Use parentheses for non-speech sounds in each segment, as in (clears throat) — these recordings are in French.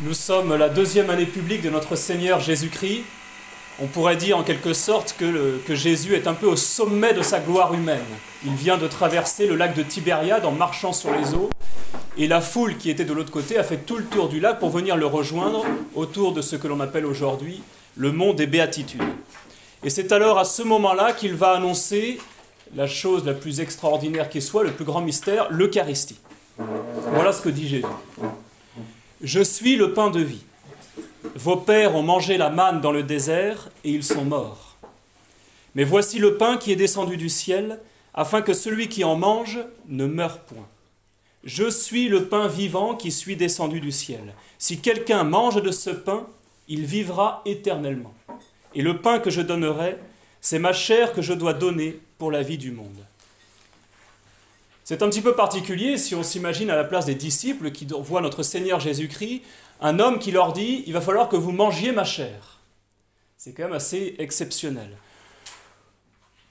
Nous sommes la deuxième année publique de notre Seigneur Jésus-Christ. On pourrait dire en quelque sorte que, que, Jésus est un peu au sommet de sa gloire humaine. Il vient de traverser le lac de Tibériade en marchant sur les eaux, et la foule qui était de l'autre côté a fait tout le tour du lac pour venir le rejoindre autour de ce que l'on appelle aujourd'hui le mont des béatitudes. Et c'est alors à ce moment-là qu'il va annoncer la chose la plus extraordinaire qui soit, le plus grand mystère, l'Eucharistie. Voilà ce que dit Jésus. Je suis le pain de vie. Vos pères ont mangé la manne dans le désert et ils sont morts. Mais voici le pain qui est descendu du ciel, afin que celui qui en mange ne meure point. Je suis le pain vivant qui suis descendu du ciel. Si quelqu'un mange de ce pain, il vivra éternellement. Et le pain que je donnerai, c'est ma chair que je dois donner pour la vie du monde. C'est un petit peu particulier si on s'imagine à la place des disciples qui voient notre Seigneur Jésus-Christ, un homme qui leur dit, il va falloir que vous mangiez ma chair. C'est quand même assez exceptionnel.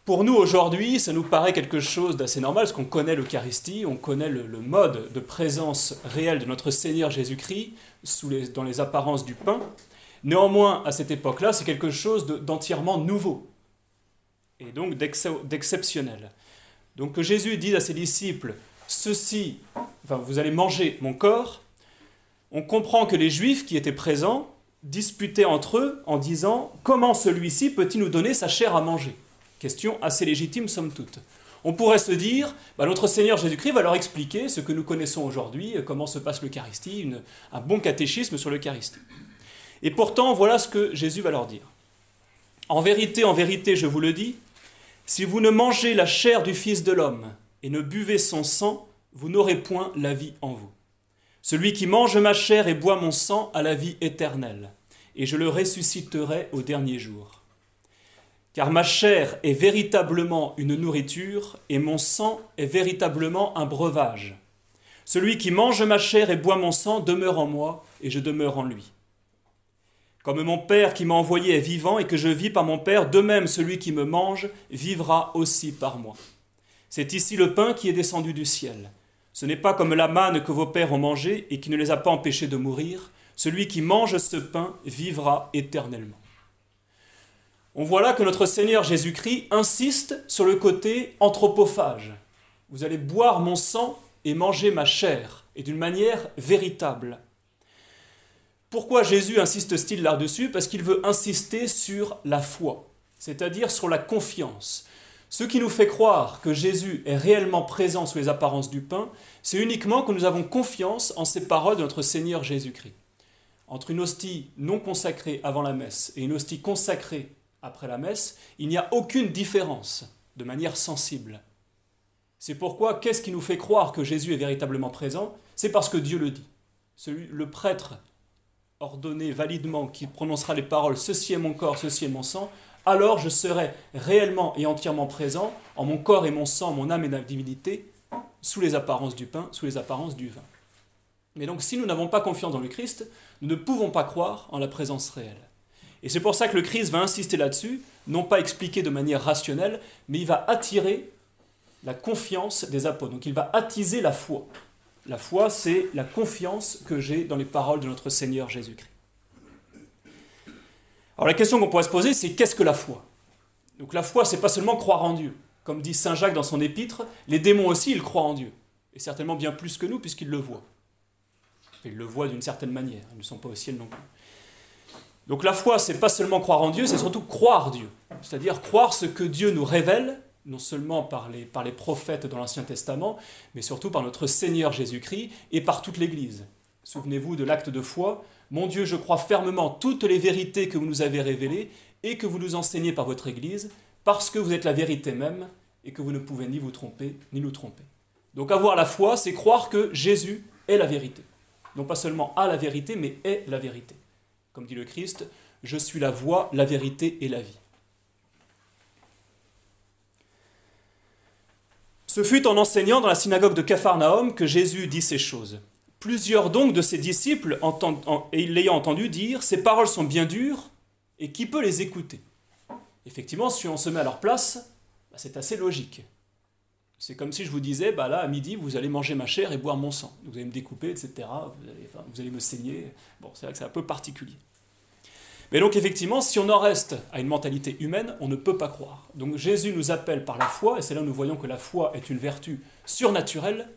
Pour nous aujourd'hui, ça nous paraît quelque chose d'assez normal, parce qu'on connaît l'Eucharistie, on connaît le, mode de présence réelle de notre Seigneur Jésus-Christ dans les apparences du pain. Néanmoins, à cette époque-là, c'est quelque chose d'entièrement nouveau et donc d'exceptionnel. Donc que Jésus dise à ses disciples, ceci, enfin, vous allez manger mon corps, on comprend que les Juifs qui étaient présents disputaient entre eux en disant, comment celui-ci peut-il nous donner sa chair à manger? Question assez légitime, somme toute. On pourrait se dire, bah, notre Seigneur Jésus-Christ va leur expliquer ce que nous connaissons aujourd'hui, comment se passe l'Eucharistie, un bon catéchisme sur l'Eucharistie. Et pourtant, voilà ce que Jésus va leur dire. En vérité, en vérité, je vous le dis, si vous ne mangez la chair du Fils de l'homme et ne buvez son sang, vous n'aurez point la vie en vous. Celui qui mange ma chair et boit mon sang a la vie éternelle, et je le ressusciterai au dernier jour. Car ma chair est véritablement une nourriture, et mon sang est véritablement un breuvage. Celui qui mange ma chair et boit mon sang demeure en moi, et je demeure en lui. Comme mon Père qui m'a envoyé est vivant et que je vis par mon Père, de même celui qui me mange vivra aussi par moi. C'est ici le pain qui est descendu du ciel. Ce n'est pas comme la manne que vos pères ont mangé et qui ne les a pas empêchés de mourir. Celui qui mange ce pain vivra éternellement. On voit là que notre Seigneur Jésus-Christ insiste sur le côté anthropophage. Vous allez boire mon sang et manger ma chair, et d'une manière véritable. Pourquoi Jésus insiste-t-il là-dessus? Parce qu'il veut insister sur la foi, c'est-à-dire sur la confiance. Ce qui nous fait croire que Jésus est réellement présent sous les apparences du pain, c'est uniquement que nous avons confiance en ces paroles de notre Seigneur Jésus-Christ. Entre une hostie non consacrée avant la messe et une hostie consacrée après la messe, il n'y a aucune différence de manière sensible. C'est pourquoi qu'est-ce qui nous fait croire que Jésus est véritablement présent? C'est parce que Dieu le dit. Celui, le prêtre ordonné validement, qui prononcera les paroles Ceci est mon corps, ceci est mon sang, alors je serai réellement et entièrement présent en mon corps et mon sang, mon âme et ma divinité, sous les apparences du pain, sous les apparences du vin. Mais donc si nous n'avons pas confiance dans le Christ, nous ne pouvons pas croire en la présence réelle. Et c'est pour ça que le Christ va insister là-dessus, non pas expliquer de manière rationnelle, mais il va attirer la confiance des apôtres. Donc il va attiser la foi. La foi, c'est la confiance que j'ai dans les paroles de notre Seigneur Jésus-Christ. Alors la question qu'on pourrait se poser, c'est qu'est-ce que la foi? Donc la foi, c'est pas seulement croire en Dieu. Comme dit Saint Jacques dans son épître, les démons aussi, ils croient en Dieu. Et certainement bien plus que nous, puisqu'ils le voient. Ils le voient d'une certaine manière, ils ne sont pas au ciel non plus. Donc la foi, c'est pas seulement croire en Dieu, c'est surtout croire Dieu. C'est-à-dire croire ce que Dieu nous révèle non seulement par les, prophètes dans l'Ancien Testament, mais surtout par notre Seigneur Jésus-Christ et par toute l'Église. Souvenez-vous de l'acte de foi. Mon Dieu, je crois fermement toutes les vérités que vous nous avez révélées et que vous nous enseignez par votre Église, parce que vous êtes la vérité même et que vous ne pouvez ni vous tromper ni nous tromper. Donc avoir la foi, c'est croire que Jésus est la vérité. Non pas seulement à la vérité, mais est la vérité. Comme dit le Christ, je suis la voie, la vérité et la vie. Ce fut en enseignant dans la synagogue de Capharnaüm que Jésus dit ces choses. Plusieurs donc de ses disciples, l'ayant entendu dire, Ces paroles sont bien dures, et qui peut les écouter? Effectivement, si on se met à leur place, bah, c'est assez logique. C'est comme si je vous disais, bah là, à midi, vous allez manger ma chair et boire mon sang. Vous allez me découper, etc. Vous allez, me saigner. Bon, c'est vrai que c'est un peu particulier. Mais donc effectivement, si on en reste à une mentalité humaine, on ne peut pas croire. Donc Jésus nous appelle par la foi, et c'est là où nous voyons que la foi est une vertu surnaturelle,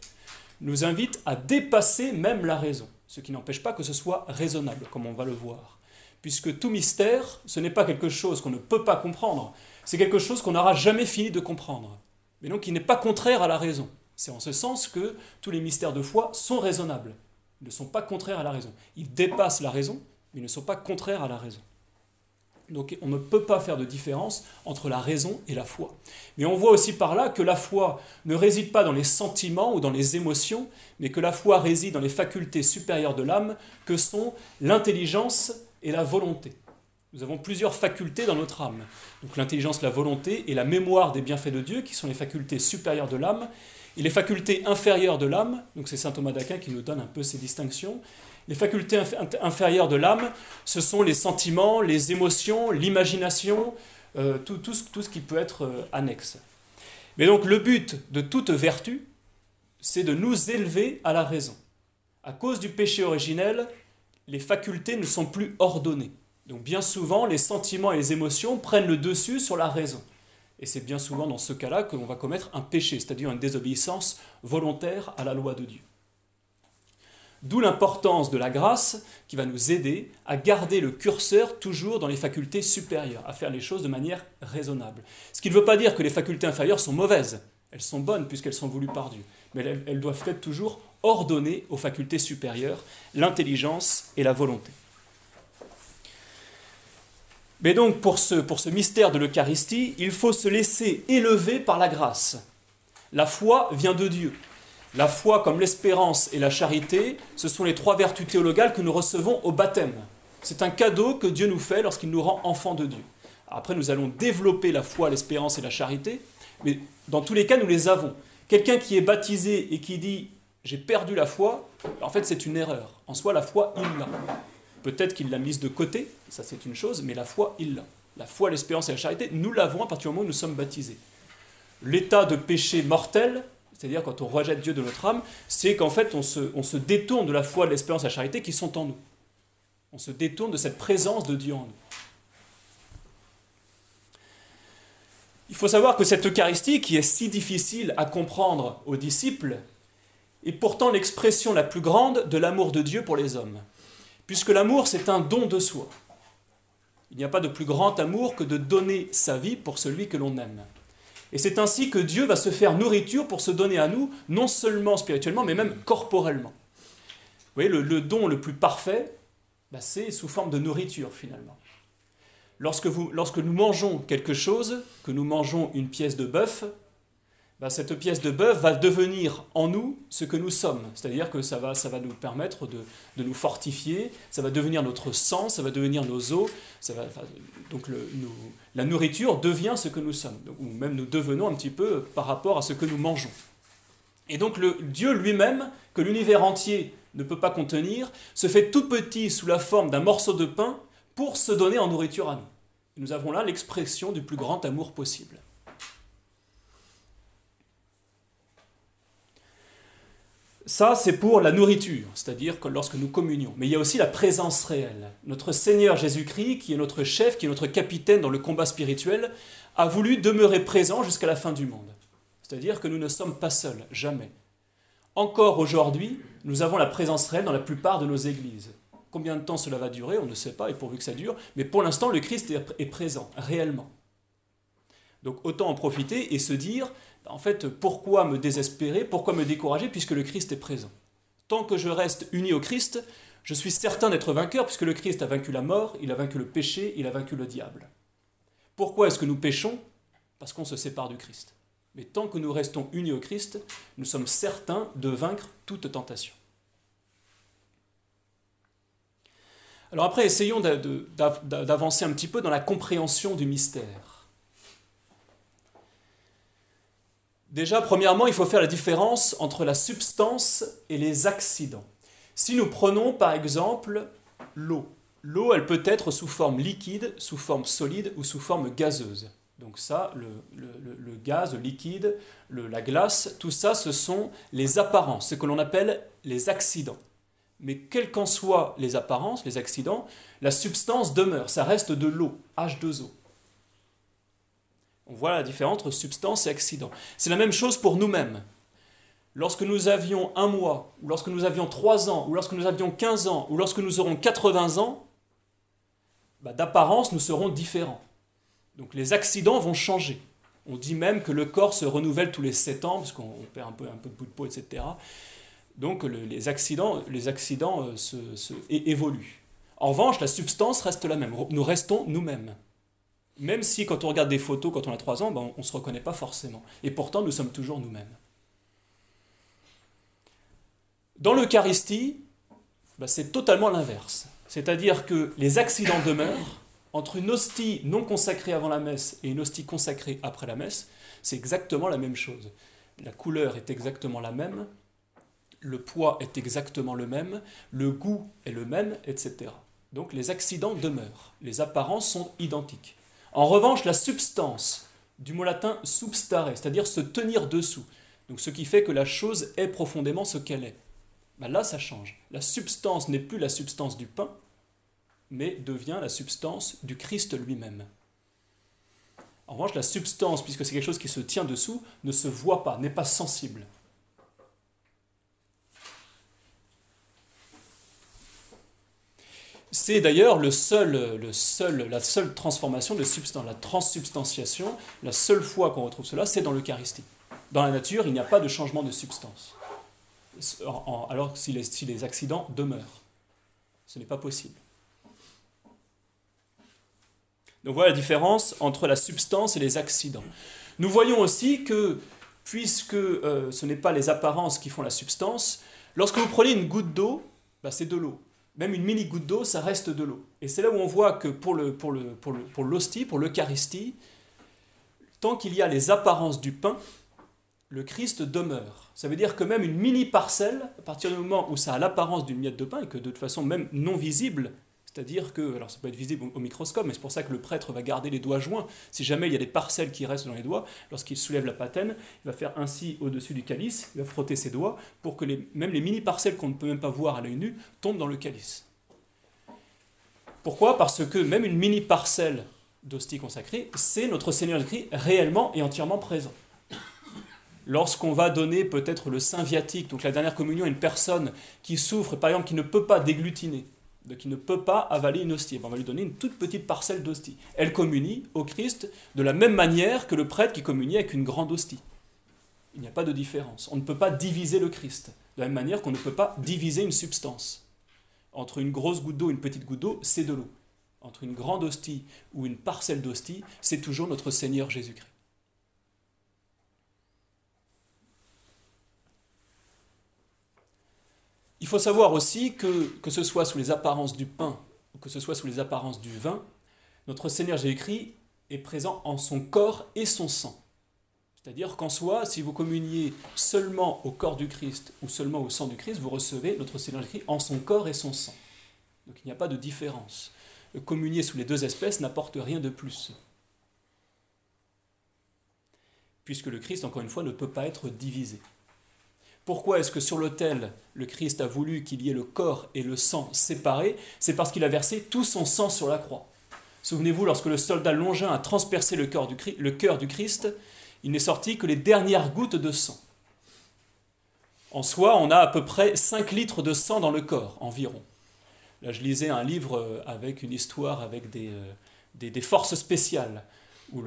nous invite à dépasser même la raison, ce qui n'empêche pas que ce soit raisonnable, comme on va le voir. Puisque tout mystère, ce n'est pas quelque chose qu'on ne peut pas comprendre, c'est quelque chose qu'on n'aura jamais fini de comprendre mais donc qui n'est pas contraire à la raison. C'est en ce sens que tous les mystères de foi sont raisonnables. Ils ne sont pas contraires à la raison. Ils dépassent la raison, mais ne sont pas contraires à la raison. Donc on ne peut pas faire de différence entre la raison et la foi. Mais on voit aussi par là que la foi ne réside pas dans les sentiments ou dans les émotions, mais que la foi réside dans les facultés supérieures de l'âme, que sont l'intelligence et la volonté. Nous avons plusieurs facultés dans notre âme. Donc l'intelligence, la volonté et la mémoire des bienfaits de Dieu, qui sont les facultés supérieures de l'âme, et les facultés inférieures de l'âme, donc c'est saint Thomas d'Aquin qui nous donne un peu ces distinctions. Les facultés inférieures de l'âme, ce sont les sentiments, les émotions, l'imagination, euh, tout, ce qui peut être euh, annexe. Mais donc le but de toute vertu, c'est de nous élever à la raison. À cause du péché originel, les facultés ne sont plus ordonnées. Donc bien souvent, les sentiments et les émotions prennent le dessus sur la raison. Et c'est bien souvent dans ce cas-là que l'on va commettre un péché, c'est-à-dire une désobéissance volontaire à la loi de Dieu. D'où l'importance de la grâce qui va nous aider à garder le curseur toujours dans les facultés supérieures, à faire les choses de manière raisonnable. Ce qui ne veut pas dire que les facultés inférieures sont mauvaises, elles sont bonnes puisqu'elles sont voulues par Dieu, mais elles, doivent être toujours ordonnées aux facultés supérieures, l'intelligence et la volonté. Mais donc pour pour ce mystère de l'Eucharistie, il faut se laisser élever par la grâce. La foi vient de Dieu. La foi comme l'espérance et la charité, ce sont les trois vertus théologales que nous recevons au baptême. C'est un cadeau que Dieu nous fait lorsqu'il nous rend enfants de Dieu. Après, nous allons développer la foi, l'espérance et la charité, mais dans tous les cas, nous les avons. Quelqu'un qui est baptisé et qui dit j'ai perdu la foi, en fait, c'est une erreur. En soi, la foi, il l'a. Peut-être qu'il l'a mise de côté, ça c'est une chose, mais la foi, il l'a. La foi, l'espérance et la charité, nous l'avons à partir du moment où nous sommes baptisés. L'état de péché mortel, c'est-à-dire quand on rejette Dieu de notre âme, c'est qu'en fait on se, on se détourne de la foi, de l'espérance de la charité qui sont en nous. On se détourne de cette présence de Dieu en nous. Il faut savoir que cette Eucharistie, qui est si difficile à comprendre aux disciples, est pourtant l'expression la plus grande de l'amour de Dieu pour les hommes puisque l'amour, c'est un don de soi. Il n'y a pas de plus grand amour que de donner sa vie pour celui que l'on aime. Et c'est ainsi que Dieu va se faire nourriture pour se donner à nous, non seulement spirituellement, mais même corporellement. Vous voyez, le, don le plus parfait, bah, c'est sous forme de nourriture finalement. Lorsque, vous, lorsque nous mangeons quelque chose, que nous mangeons une pièce de bœuf, bah, cette pièce de bœuf va devenir en nous ce que nous sommes. C'est-à-dire que ça va, ça va nous permettre de, nous fortifier, ça va devenir notre sang, ça va devenir nos os. Ça va, donc la nourriture devient ce que nous sommes, ou même nous devenons un petit peu par rapport à ce que nous mangeons. Et donc le Dieu lui-même, que l'univers entier ne peut pas contenir, se fait tout petit sous la forme d'un morceau de pain pour se donner en nourriture à nous. nous avons là l'expression du plus grand amour possible. Ça, c'est pour la nourriture, c'est-à-dire que lorsque nous communions. Mais il y a aussi la présence réelle. Notre Seigneur Jésus-Christ, qui est notre chef, qui est notre capitaine dans le combat spirituel, a voulu demeurer présent jusqu'à la fin du monde. C'est-à-dire que nous ne sommes pas seuls, jamais. Encore aujourd'hui, nous avons la présence réelle dans la plupart de nos églises. Combien de temps cela va durer, on ne sait pas, et pourvu que ça dure, mais pour l'instant, le Christ est présent, réellement. Donc autant en profiter et se dire, en fait, pourquoi me désespérer, pourquoi me décourager, puisque le Christ est présent? Tant que je reste uni au Christ, je suis certain d'être vainqueur, puisque le Christ a vaincu la mort, il a vaincu le péché, il a vaincu le diable. Pourquoi est-ce que nous péchons? Parce qu'on se sépare du Christ. Mais tant que nous restons unis au Christ, nous sommes certains de vaincre toute tentation. Alors après, essayons d'avancer un petit peu dans la compréhension du mystère. Déjà, premièrement, il faut faire la différence entre la substance et les accidents. Si nous prenons par exemple l'eau, l'eau, elle peut être sous forme liquide, sous forme solide ou sous forme gazeuse. Donc ça, le, gaz, le liquide, la glace, tout ça, ce sont les apparences, ce que l'on appelle les accidents. Mais quelles qu'en soient les apparences, les accidents, la substance demeure, ça reste de l'eau, H2O. On voit la différence entre substance et accident. C'est la même chose pour nous-mêmes. Lorsque nous avions un mois, ou lorsque nous avions trois ans, ou lorsque nous avions 15 ans, ou lorsque nous aurons 80 ans, bah, d'apparence, nous serons différents. Donc les accidents vont changer. On dit même que le corps se renouvelle tous les 7 ans, parce qu'on perd un peu, un peu de bout de peau, etc. Donc les accidents, les accidents euh, se, évoluent. En revanche, la substance reste la même. Nous restons nous-mêmes. Même si quand on regarde des photos quand on a 3 ans, ben, on ne se reconnaît pas forcément. Et pourtant, nous sommes toujours nous-mêmes. Dans l'Eucharistie, ben, c'est totalement l'inverse. C'est-à-dire que les accidents demeurent entre une hostie non consacrée avant la messe et une hostie consacrée après la messe. C'est exactement la même chose. La couleur est exactement la même, le poids est exactement le même, le goût est le même, etc. Donc les accidents demeurent, les apparences sont identiques. En revanche, la substance, du mot latin substare, c'est-à-dire se tenir dessous, donc ce qui fait que la chose est profondément ce qu'elle est, ben là ça change. La substance n'est plus la substance du pain, mais devient la substance du Christ lui-même. En revanche, la substance, puisque c'est quelque chose qui se tient dessous, ne se voit pas, n'est pas sensible. C'est d'ailleurs la seule transformation de substance, la transsubstantiation, la seule fois qu'on retrouve cela, c'est dans l'Eucharistie. Dans la nature, il n'y a pas de changement de substance. alors que si les, si les accidents demeurent, ce n'est pas possible. Donc voilà la différence entre la substance et les accidents. Nous voyons aussi que, puisque euh, ce n'est pas les apparences qui font la substance, lorsque vous prenez une goutte d'eau, bah, c'est de l'eau même une mini goutte d'eau, ça reste de l'eau. Et c'est là où on voit que pour le, pour le, pour le, pour l'hostie, pour l'Eucharistie, tant qu'il y a les apparences du pain, le Christ demeure. Ça veut dire que même une mini parcelle, à partir du moment où ça a l'apparence d'une miette de pain, et que de toute façon même non visible, c'est-à-dire que, alors ça peut être visible au microscope, mais c'est pour ça que le prêtre va garder les doigts joints. Si jamais il y a des parcelles qui restent dans les doigts, lorsqu'il soulève la patène, il va faire ainsi au-dessus du calice, il va frotter ses doigts pour que les, même les mini-parcelles qu'on ne peut même pas voir à l'œil nu tombent dans le calice. Pourquoi? Parce que même une mini-parcelle d'hostie consacrée, c'est notre Seigneur Jésus réellement et entièrement présent. Lorsqu'on va donner peut-être le saint viatique, donc la dernière communion à une personne qui souffre, par exemple, qui ne peut pas déglutiner, qui ne peut pas avaler une hostie. On va lui donner une toute petite parcelle d'hostie. Elle communie au Christ de la même manière que le prêtre qui communie avec une grande hostie. Il n'y a pas de différence. On ne peut pas diviser le Christ. De la même manière qu'on ne peut pas diviser une substance. Entre une grosse goutte d'eau et une petite goutte d'eau, c'est de l'eau. Entre une grande hostie ou une parcelle d'hostie, c'est toujours notre Seigneur Jésus-Christ. Il faut savoir aussi que, que ce soit sous les apparences du pain ou que ce soit sous les apparences du vin, notre Seigneur Jésus-Christ est présent en son corps et son sang. C'est-à-dire qu'en soi, si vous communiez seulement au corps du Christ ou seulement au sang du Christ, vous recevez notre Seigneur Jésus-Christ en son corps et son sang. Donc il n'y a pas de différence. Communier sous les deux espèces n'apporte rien de plus. Puisque le Christ, encore une fois, ne peut pas être divisé. Pourquoi est-ce que sur l'autel, le Christ a voulu qu'il y ait le corps et le sang séparés? C'est parce qu'il a versé tout son sang sur la croix. Souvenez-vous, lorsque le soldat longin a transpercé le cœur du, Christ, il n'est sorti que les dernières gouttes de sang. En soi, on a à peu près 5 litres de sang dans le corps, environ. Là, je lisais un livre euh, avec une histoire avec des, euh, des forces spéciales où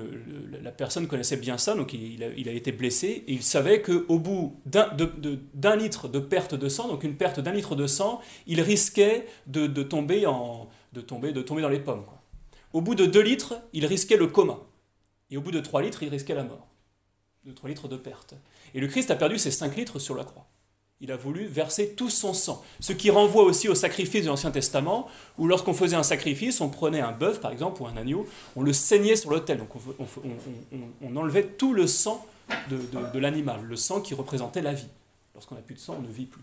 la personne connaissait bien ça, donc il, a, été blessé, et il savait qu'au bout d'un litre de perte de sang, donc une perte d'un litre de sang, il risquait de, tomber, dans les pommes. Au bout de 2 litres, il risquait le coma. Et au bout de 3 litres, il risquait la mort. De 3 litres de perte. Et le Christ a perdu ses 5 litres sur la croix il a voulu verser tout son sang. Ce qui renvoie aussi au sacrifice de l'Ancien Testament, où lorsqu'on faisait un sacrifice, on prenait un bœuf par exemple ou un agneau, on le saignait sur l'autel, donc on, enlevait tout le sang de, l'animal, le sang qui représentait la vie. Lorsqu'on n'a plus de sang, on ne vit plus.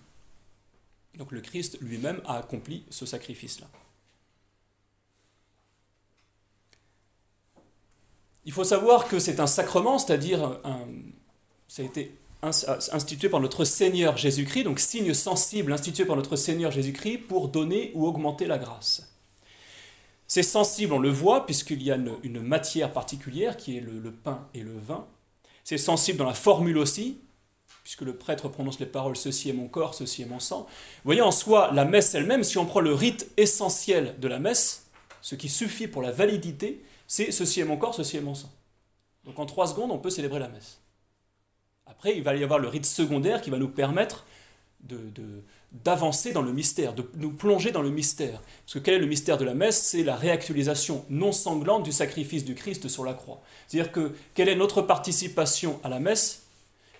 Donc le Christ lui-même a accompli ce sacrifice-là. Il faut savoir que c'est un sacrement, c'est-à-dire ça a été institué par notre Seigneur Jésus-Christ, donc signe sensible institué par notre Seigneur Jésus-Christ pour donner ou augmenter la grâce. C'est sensible, on le voit, puisqu'il y a une, matière particulière qui est le, pain et le vin. C'est sensible dans la formule aussi, puisque le prêtre prononce les paroles Ceci est mon corps, ceci est mon sang. Vous voyez, en soi, la messe elle-même, si on prend le rite essentiel de la messe, ce qui suffit pour la validité, c'est Ceci est mon corps, ceci est mon sang. Donc en trois secondes, on peut célébrer la messe. Après, il va y avoir le rite secondaire qui va nous permettre d'avancer dans le mystère, de nous plonger dans le mystère. Parce que quel est le mystère de la messe? C'est la réactualisation non sanglante du sacrifice du Christ sur la croix. C'est-à-dire que quelle est notre participation à la messe?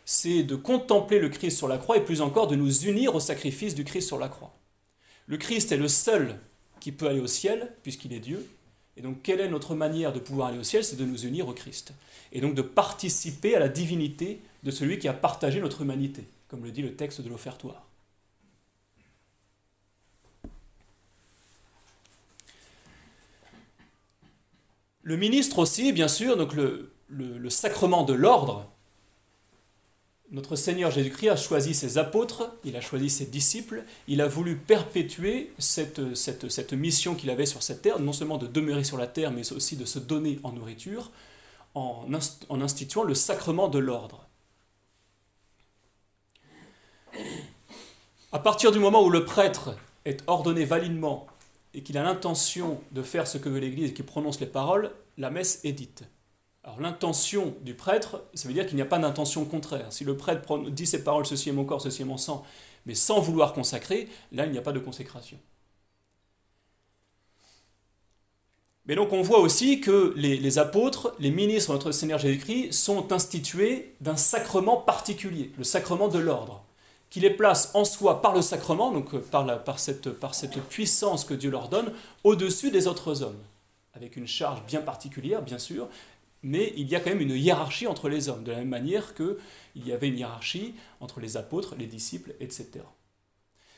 C'est de contempler le Christ sur la croix et plus encore de nous unir au sacrifice du Christ sur la croix. Le Christ est le seul qui peut aller au ciel, puisqu'il est Dieu. Et donc, quelle est notre manière de pouvoir aller au ciel? C'est de nous unir au Christ. Et donc de participer à la divinité de celui qui a partagé notre humanité, comme le dit le texte de l'offertoire. Le ministre aussi, bien sûr, donc le, sacrement de l'ordre. Notre Seigneur Jésus-Christ a choisi ses apôtres, il a choisi ses disciples, il a voulu perpétuer cette, mission qu'il avait sur cette terre, non seulement de demeurer sur la terre, mais aussi de se donner en nourriture, en, en instituant le sacrement de l'ordre. À partir du moment où le prêtre est ordonné validement et qu'il a l'intention de faire ce que veut l'Église et qu'il prononce les paroles, la messe est dite. Alors l'intention du prêtre, ça veut dire qu'il n'y a pas d'intention contraire. Si le prêtre dit ces paroles, ceci est mon corps, ceci est mon sang, mais sans vouloir consacrer, là il n'y a pas de consécration. Mais donc on voit aussi que les, apôtres, les ministres de notre Seigneur Jésus-Christ sont institués d'un sacrement particulier, le sacrement de l'ordre qui les place en soi par le sacrement, donc euh, par cette puissance que Dieu leur donne, au-dessus des autres hommes, avec une charge bien particulière, bien sûr, mais il y a quand même une hiérarchie entre les hommes, de la même manière qu'il y avait une hiérarchie entre les apôtres, les disciples, etc.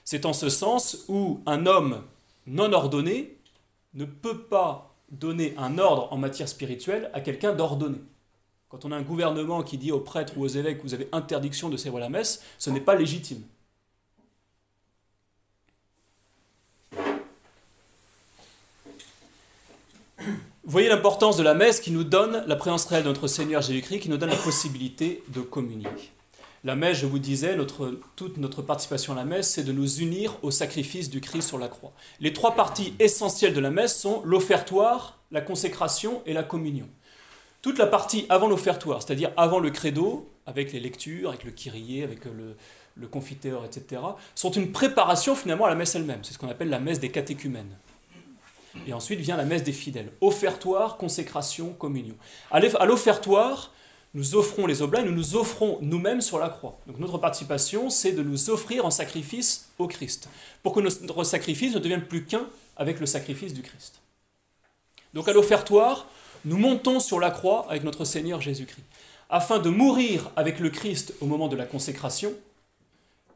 C'est en ce sens où un homme non ordonné ne peut pas donner un ordre en matière spirituelle à quelqu'un d'ordonné. Quand on a un gouvernement qui dit aux prêtres ou aux évêques vous avez interdiction de célébrer la messe, ce n'est pas légitime. Voyez l'importance de la messe qui nous donne la présence réelle de notre Seigneur Jésus-Christ, qui nous donne la possibilité de communier. La messe, je vous disais, toute notre participation à la messe, c'est de nous unir au sacrifice du Christ sur la croix. Les trois parties essentielles de la messe sont l'offertoire, la consécration et la communion. Toute la partie avant l'offertoire, c'est-à-dire avant le credo, avec les lectures, avec le kyrie, avec le, le confiteur, etc., sont une préparation finalement à la messe elle-même. C'est ce qu'on appelle la messe des catéchumènes. Et ensuite vient la messe des fidèles. Offertoire, consécration, communion. À l'offertoire, nous offrons les oblats, nous nous offrons nous-mêmes sur la croix. Donc notre participation, c'est de nous offrir en sacrifice au Christ, pour que notre sacrifice ne devienne plus qu'un avec le sacrifice du Christ. Donc à l'offertoire, nous montons sur la croix avec notre Seigneur Jésus-Christ, afin de mourir avec le Christ au moment de la consécration,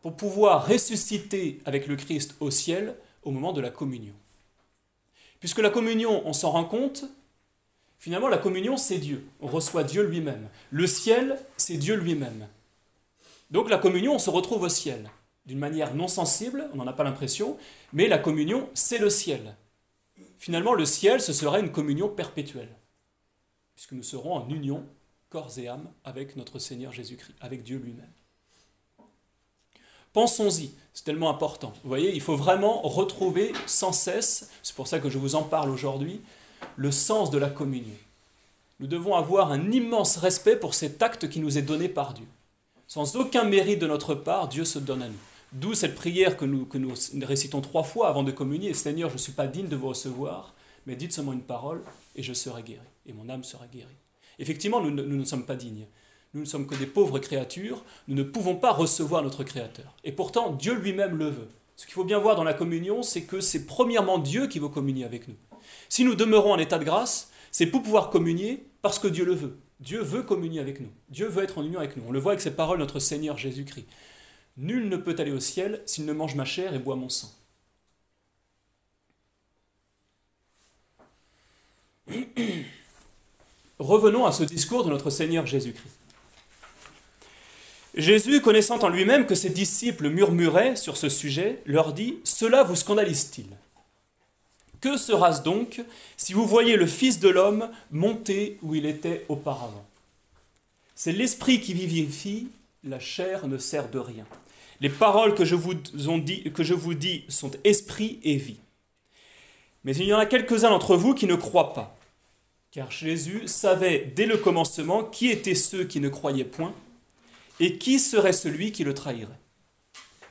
pour pouvoir ressusciter avec le Christ au ciel au moment de la communion. Puisque la communion, on s'en rend compte, finalement la communion c'est Dieu, on reçoit Dieu lui-même. Le ciel, c'est Dieu lui-même. Donc la communion, on se retrouve au ciel, d'une manière non sensible, on n'en a pas l'impression, mais la communion, c'est le ciel. Finalement, le ciel, ce serait une communion perpétuelle puisque nous serons en union, corps et âme, avec notre Seigneur Jésus-Christ, avec Dieu lui-même. Pensons-y, c'est tellement important. Vous voyez, il faut vraiment retrouver sans cesse, c'est pour ça que je vous en parle aujourd'hui, le sens de la communion. Nous devons avoir un immense respect pour cet acte qui nous est donné par Dieu. Sans aucun mérite de notre part, Dieu se donne à nous. D'où cette prière que nous, récitons trois fois avant de communier. Seigneur, je ne suis pas digne de vous recevoir, mais dites seulement une parole et je serai guéri et mon âme sera guérie. Effectivement, nous, ne sommes pas dignes. Nous ne sommes que des pauvres créatures, nous ne pouvons pas recevoir notre Créateur. Et pourtant, Dieu lui-même le veut. Ce qu'il faut bien voir dans la communion, c'est que c'est premièrement Dieu qui veut communier avec nous. Si nous demeurons en état de grâce, c'est pour pouvoir communier parce que Dieu le veut. Dieu veut communier avec nous. Dieu veut être en union avec nous. On le voit avec ces paroles notre Seigneur Jésus-Christ. Nul ne peut aller au ciel s'il ne mange ma chair et boit mon sang. (clears throat) revenons à ce discours de notre Seigneur Jésus-Christ. Jésus, connaissant en lui-même que ses disciples murmuraient sur ce sujet, leur dit Cela vous scandalise-t-il? Que sera-ce donc si vous voyez le Fils de l'homme monter où il était auparavant? C'est l'Esprit qui vivifie, la chair ne sert de rien. Les paroles que je vous, dis sont esprit et vie. Mais il y en a quelques-uns d'entre vous qui ne croient pas. Car Jésus savait dès le commencement qui étaient ceux qui ne croyaient point et qui serait celui qui le trahirait?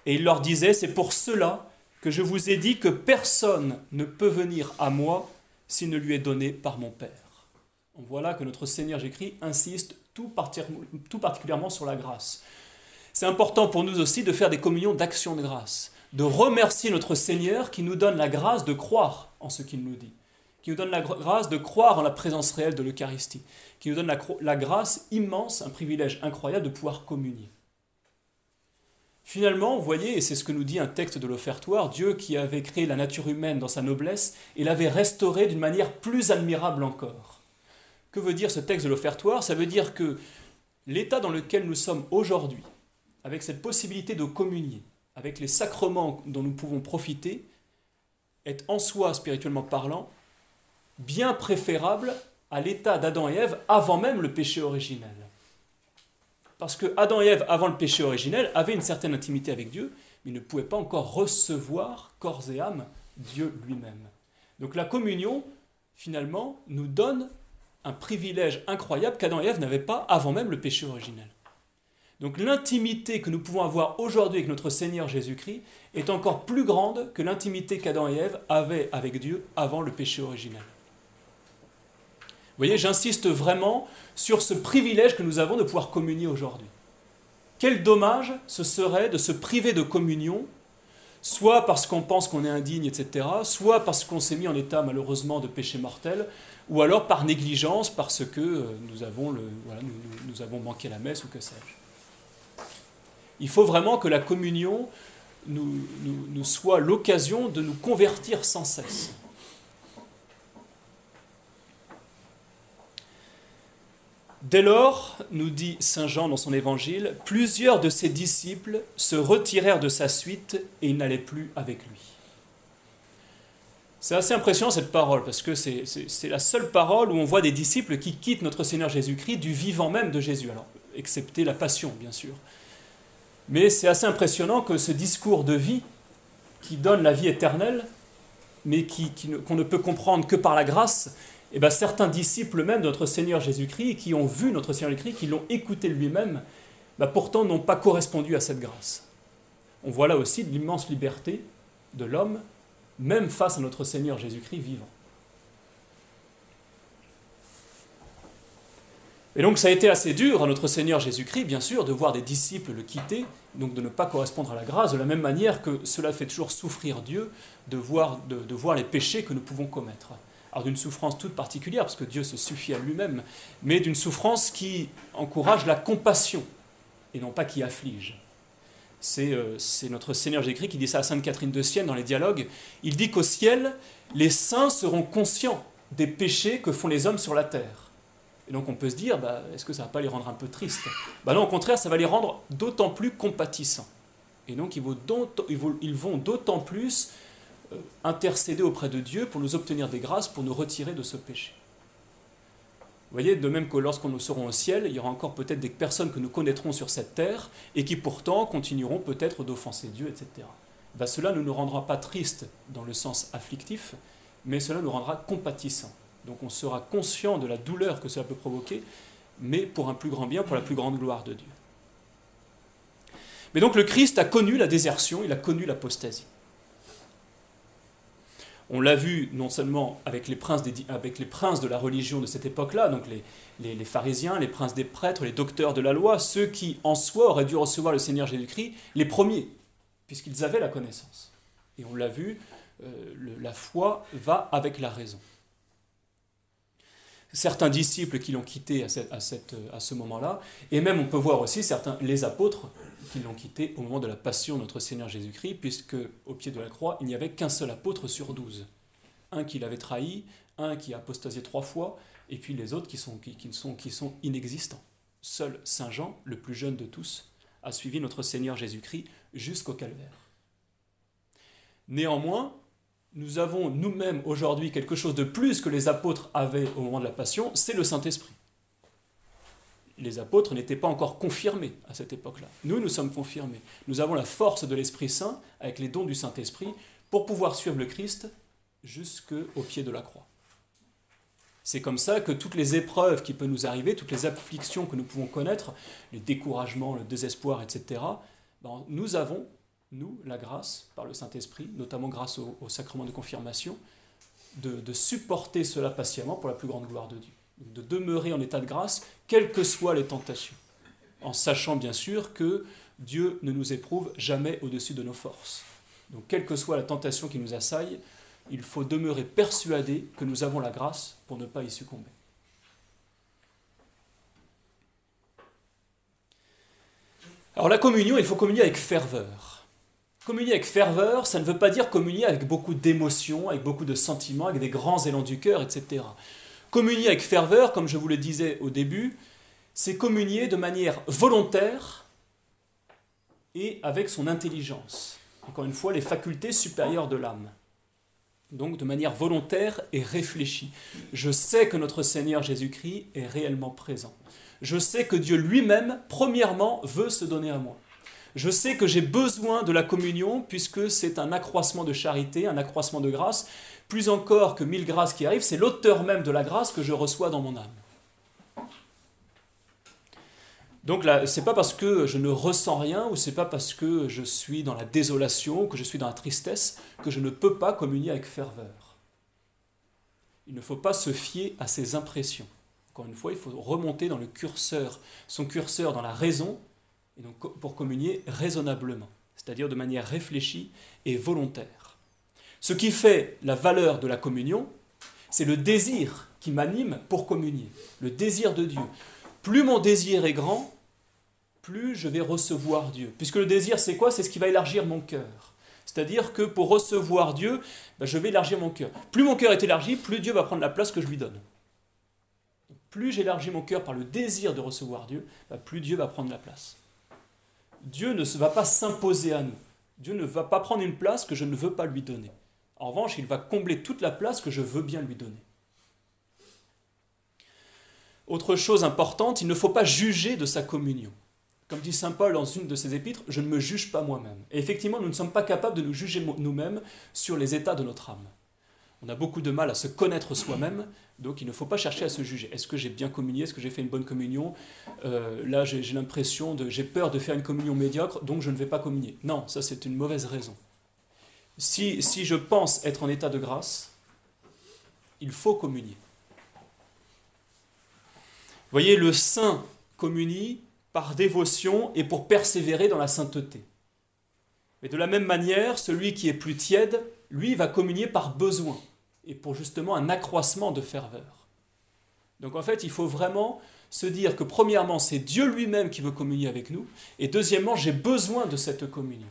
Et il leur disait, c'est pour cela que je vous ai dit que personne ne peut venir à moi s'il ne lui est donné par mon Père. On voit que notre Seigneur Jésus insiste tout, tout particulièrement sur la grâce. C'est important pour nous aussi de faire des communions d'action de grâce, de remercier notre Seigneur qui nous donne la grâce de croire en ce qu'il nous dit qui nous donne la grâce de croire en la présence réelle de l'Eucharistie, qui nous donne la, grâce immense, un privilège incroyable de pouvoir communier. Finalement, vous voyez, et c'est ce que nous dit un texte de l'offertoire, Dieu qui avait créé la nature humaine dans sa noblesse et l'avait restaurée d'une manière plus admirable encore. Que veut dire ce texte de l'offertoire? Ça veut dire que l'état dans lequel nous sommes aujourd'hui, avec cette possibilité de communier, avec les sacrements dont nous pouvons profiter, est en soi, spirituellement parlant, bien préférable à l'état d'Adam et Ève avant même le péché originel. Parce que Adam et Ève, avant le péché originel, avaient une certaine intimité avec Dieu, mais ne pouvaient pas encore recevoir corps et âme Dieu lui-même. Donc la communion, finalement, nous donne un privilège incroyable qu'Adam et Ève n'avaient pas avant même le péché originel. Donc l'intimité que nous pouvons avoir aujourd'hui avec notre Seigneur Jésus-Christ est encore plus grande que l'intimité qu'Adam et Ève avaient avec Dieu avant le péché originel. Vous voyez, j'insiste vraiment sur ce privilège que nous avons de pouvoir communier aujourd'hui. Quel dommage ce serait de se priver de communion, soit parce qu'on pense qu'on est indigne, etc., soit parce qu'on s'est mis en état malheureusement de péché mortel, ou alors par négligence parce que euh, nous avons, le, nous, avons manqué la messe ou que sais-je. Il faut vraiment que la communion nous soit l'occasion de nous convertir sans cesse. Dès lors, nous dit Saint Jean dans son évangile, plusieurs de ses disciples se retirèrent de sa suite et ils n'allaient plus avec lui. C'est assez impressionnant cette parole, parce que c'est la seule parole où on voit des disciples qui quittent notre Seigneur Jésus-Christ du vivant même de Jésus, alors, excepté la passion, bien sûr. Mais c'est assez impressionnant que ce discours de vie, qui donne la vie éternelle, mais qu'on ne peut comprendre que par la grâce, eh bien certains disciples même de notre Seigneur Jésus-Christ, qui ont vu notre Seigneur Jésus-Christ, qui l'ont écouté lui-même, ben pourtant n'ont pas correspondu à cette grâce. On voit là aussi l'immense liberté de l'homme, même face à notre Seigneur Jésus-Christ vivant. Et donc ça a été assez dur à notre Seigneur Jésus-Christ, bien sûr, de voir des disciples le quitter, donc de ne pas correspondre à la grâce, de la même manière que cela fait toujours souffrir Dieu de voir les péchés que nous pouvons commettre alors d'une souffrance toute particulière, parce que Dieu se suffit à lui-même, mais d'une souffrance qui encourage la compassion, et non pas qui afflige. C'est euh, notre Seigneur Jésus-Christ qui dit ça à Sainte Catherine de Sienne dans les dialogues. Il dit qu'au ciel, les saints seront conscients des péchés que font les hommes sur la terre. Et donc on peut se dire, bah, est-ce que ça ne va pas les rendre un peu tristes? Bah Non, au contraire, ça va les rendre d'autant plus compatissants. Et donc ils vont d'autant plus intercéder auprès de Dieu pour nous obtenir des grâces, pour nous retirer de ce péché. Vous voyez, de même que lorsqu'on nous serons au ciel, il y aura encore peut-être des personnes que nous connaîtrons sur cette terre et qui pourtant continueront peut-être d'offenser Dieu, etc. Ben, cela ne nous rendra pas tristes dans le sens afflictif, mais cela nous rendra compatissants. Donc on sera conscient de la douleur que cela peut provoquer, mais pour un plus grand bien, pour la plus grande gloire de Dieu. Mais donc le Christ a connu la désertion, il a connu l'apostasie. On l'a vu non seulement avec les, princes de la religion de cette époque-là, donc les, les, pharisiens, les princes des prêtres, les docteurs de la loi, ceux qui en soi auraient dû recevoir le Seigneur Jésus-Christ, les premiers, puisqu'ils avaient la connaissance. Et on l'a vu, euh, la foi va avec la raison. Certains disciples qui l'ont quitté à, cette, à, cette, à ce moment-là, et même on peut voir aussi certains, les apôtres qui l'ont quitté au moment de la passion de notre Seigneur Jésus-Christ, puisque au pied de la croix, il n'y avait qu'un seul apôtre sur douze. Un qui l'avait trahi, un qui a apostasié trois fois, et puis les autres qui sont, qui, sont, qui sont inexistants. Seul Saint Jean, le plus jeune de tous, a suivi notre Seigneur Jésus-Christ jusqu'au calvaire. Néanmoins, nous avons nous-mêmes aujourd'hui quelque chose de plus que les apôtres avaient au moment de la Passion, c'est le Saint-Esprit. Les apôtres n'étaient pas encore confirmés à cette époque-là. Nous, nous sommes confirmés. Nous avons la force de l'Esprit Saint, avec les dons du Saint-Esprit, pour pouvoir suivre le Christ jusqu'au pied de la croix. C'est comme ça que toutes les épreuves qui peuvent nous arriver, toutes les afflictions que nous pouvons connaître, les découragements, le désespoir, etc., ben, nous avons, nous, la grâce par le Saint-Esprit, notamment grâce au, sacrement de confirmation, de, de, supporter cela patiemment pour la plus grande gloire de Dieu. De demeurer en état de grâce, quelles que soient les tentations. En sachant bien sûr que Dieu ne nous éprouve jamais au-dessus de nos forces. Donc, quelle que soit la tentation qui nous assaille, il faut demeurer persuadé que nous avons la grâce pour ne pas y succomber. Alors la communion, il faut communier avec ferveur. Communier avec ferveur, ça ne veut pas dire communier avec beaucoup d'émotions, avec beaucoup de sentiments, avec des grands élans du cœur, etc. Communier avec ferveur, comme je vous le disais au début, c'est communier de manière volontaire et avec son intelligence. Encore une fois, les facultés supérieures de l'âme donc de manière volontaire et réfléchie. Je sais que notre Seigneur Jésus-Christ est réellement présent. Je sais que Dieu lui-même, premièrement, veut se donner à moi. Je sais que j'ai besoin de la communion puisque c'est un accroissement de charité, un accroissement de grâce. Plus encore que mille grâces qui arrivent, c'est l'auteur même de la grâce que je reçois dans mon âme. Donc là, c'est pas parce que je ne ressens rien ou c'est pas parce que je suis dans la désolation, que je suis dans la tristesse, que je ne peux pas communier avec ferveur. Il ne faut pas se fier à ses impressions. Encore une fois, il faut remonter dans le curseur, son curseur dans la raison, et donc pour communier raisonnablement, c'est-à-dire de manière réfléchie et volontaire. Ce qui fait la valeur de la communion, c'est le désir qui m'anime pour communier, le désir de Dieu plus mon désir est grand, plus je vais recevoir Dieu. Puisque le désir, c'est quoi? C'est ce qui va élargir mon cœur. C'est-à-dire que pour recevoir Dieu, ben, je vais élargir mon cœur. Plus mon cœur est élargi, plus Dieu va prendre la place que je lui donne. Plus j'élargis mon cœur par le désir de recevoir Dieu, ben, plus Dieu va prendre la place. Dieu ne va pas s'imposer à nous. Dieu ne va pas prendre une place que je ne veux pas lui donner. En revanche, il va combler toute la place que je veux bien lui donner. Autre chose importante, il ne faut pas juger de sa communion. Comme dit Saint Paul dans une de ses épîtres, je ne me juge pas moi-même. Et effectivement, nous ne sommes pas capables de nous juger nous-mêmes sur les états de notre âme. On a beaucoup de mal à se connaître soi-même, donc il ne faut pas chercher à se juger. Est-ce que j'ai bien communié? Est-ce que j'ai fait une bonne communion? Euh, Là, j'ai l'impression de, j'ai peur de faire une communion médiocre, donc je ne vais pas communier. Non, ça c'est une mauvaise raison. Si, si je pense être en état de grâce, il faut communier voyez, le saint communie par dévotion et pour persévérer dans la sainteté. Mais de la même manière, celui qui est plus tiède, lui, va communier par besoin et pour justement un accroissement de ferveur. Donc en fait, il faut vraiment se dire que premièrement, c'est Dieu lui-même qui veut communier avec nous, et deuxièmement, j'ai besoin de cette communion.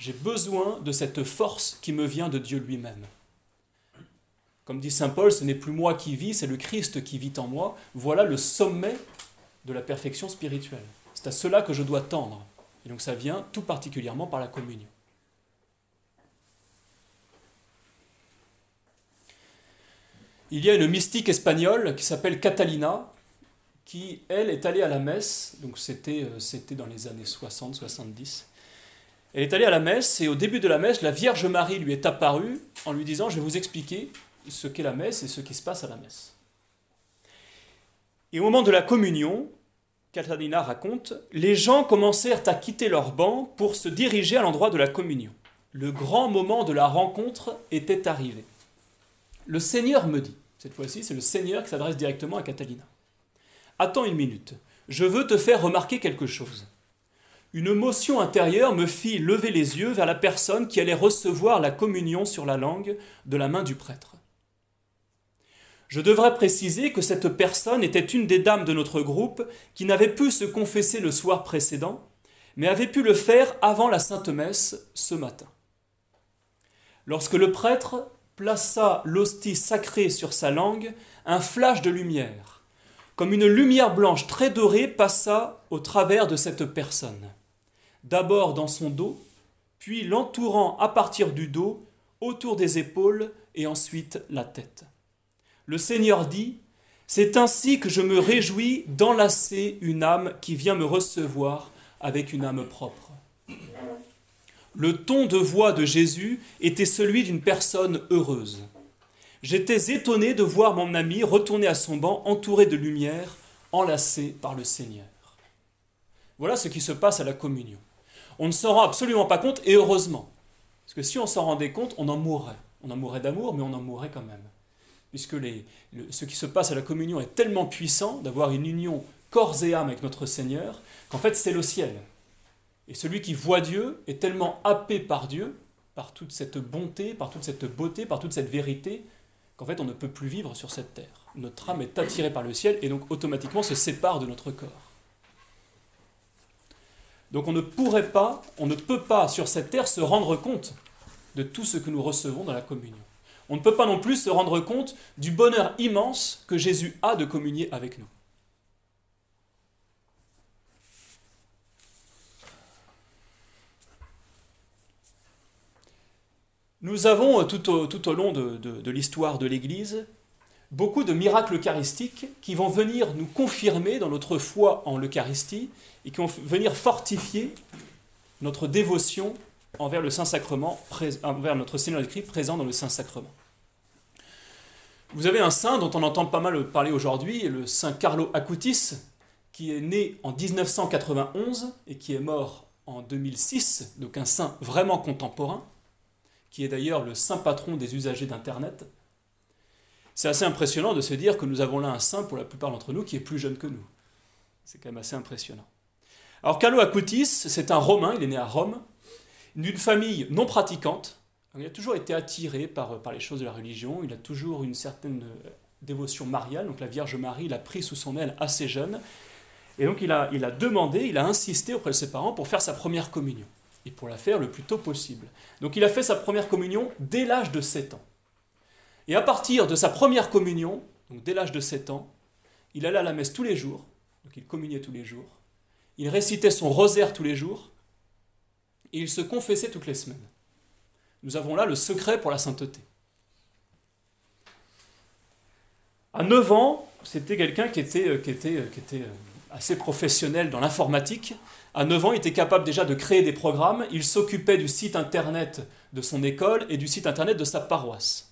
J'ai besoin de cette force qui me vient de Dieu lui-même. Comme dit Saint Paul, ce n'est plus moi qui vis, c'est le Christ qui vit en moi. Voilà le sommet de la perfection spirituelle. C'est à cela que je dois tendre. Et donc ça vient tout particulièrement par la communion. Il y a une mystique espagnole qui s'appelle Catalina, qui, elle, est allée à la messe, donc c'était, euh, dans les années 60-70. Elle est allée à la messe et au début de la messe, la Vierge Marie lui est apparue en lui disant, je vais vous expliquer ce qu'est la messe et ce qui se passe à la messe. Et au moment de la communion, Catalina raconte, les gens commencèrent à quitter leur banc pour se diriger à l'endroit de la communion. Le grand moment de la rencontre était arrivé. Le Seigneur me dit, cette fois-ci c'est le Seigneur qui s'adresse directement à Catalina. Attends une minute, je veux te faire remarquer quelque chose. Une motion intérieure me fit lever les yeux vers la personne qui allait recevoir la communion sur la langue de la main du prêtre. Je devrais préciser que cette personne était une des dames de notre groupe qui n'avait pu se confesser le soir précédent, mais avait pu le faire avant la Sainte Messe ce matin. Lorsque le prêtre plaça l'hostie sacrée sur sa langue, un flash de lumière, comme une lumière blanche très dorée passa au travers de cette personne, d'abord dans son dos, puis l'entourant à partir du dos, autour des épaules et ensuite la tête. Le Seigneur dit, C'est ainsi que je me réjouis d'enlacer une âme qui vient me recevoir avec une âme propre. Le ton de voix de Jésus était celui d'une personne heureuse. J'étais étonné de voir mon ami retourner à son banc entouré de lumière, enlacé par le Seigneur. Voilà ce qui se passe à la communion. On ne s'en rend absolument pas compte, et heureusement. Parce que si on s'en rendait compte, on en mourrait. On en mourrait d'amour, mais on en mourrait quand même. Puisque ce qui se passe à la communion est tellement puissant d'avoir une union corps et âme avec notre Seigneur, qu'en fait c'est le ciel. Et celui qui voit Dieu est tellement happé par Dieu, par toute cette bonté, par toute cette beauté, par toute cette vérité, qu'en fait on ne peut plus vivre sur cette terre. Notre âme est attirée par le ciel et donc automatiquement se sépare de notre corps. Donc on ne pourrait pas, on ne peut pas sur cette terre se rendre compte de tout ce que nous recevons dans la communion. On ne peut pas non plus se rendre compte du bonheur immense que Jésus a de communier avec nous. Nous avons euh, tout au, long de, l'histoire de l'Église beaucoup de miracles eucharistiques qui vont venir nous confirmer dans notre foi en l'Eucharistie et qui vont venir fortifier notre dévotion envers le Saint-Sacrement, envers notre Seigneur Christ présent dans le Saint-Sacrement. Vous avez un saint dont on entend pas mal parler aujourd'hui, le Saint Carlo Acutis, qui est né en 1991 et qui est mort en 2006, donc un saint vraiment contemporain qui est d'ailleurs le saint patron des usagers d'Internet, c'est assez impressionnant de se dire que nous avons là un saint, pour la plupart d'entre nous, qui est plus jeune que nous. C'est quand même assez impressionnant. Alors Carlo Acutis, c'est un Romain, il est né à Rome, d'une famille non pratiquante. Il a toujours été attiré par, par les choses de la religion, il a toujours une certaine dévotion mariale, donc la Vierge Marie l'a pris sous son aile assez jeune, et donc il a, il a demandé, il a insisté auprès de ses parents pour faire sa première communion et pour la faire le plus tôt possible. Donc il a fait sa première communion dès l'âge de 7 ans. Et à partir de sa première communion, dès l'âge de 7 ans, il allait à la messe tous les jours, donc il communiait tous les jours, il récitait son rosaire tous les jours, et il se confessait toutes les semaines. Nous avons là le secret pour la sainteté. À 9 ans, c'était quelqu'un qui était, euh, qui était, euh, qui était euh, assez professionnel dans l'informatique, à 9 ans, il était capable déjà de créer des programmes. Il s'occupait du site internet de son école et du site internet de sa paroisse.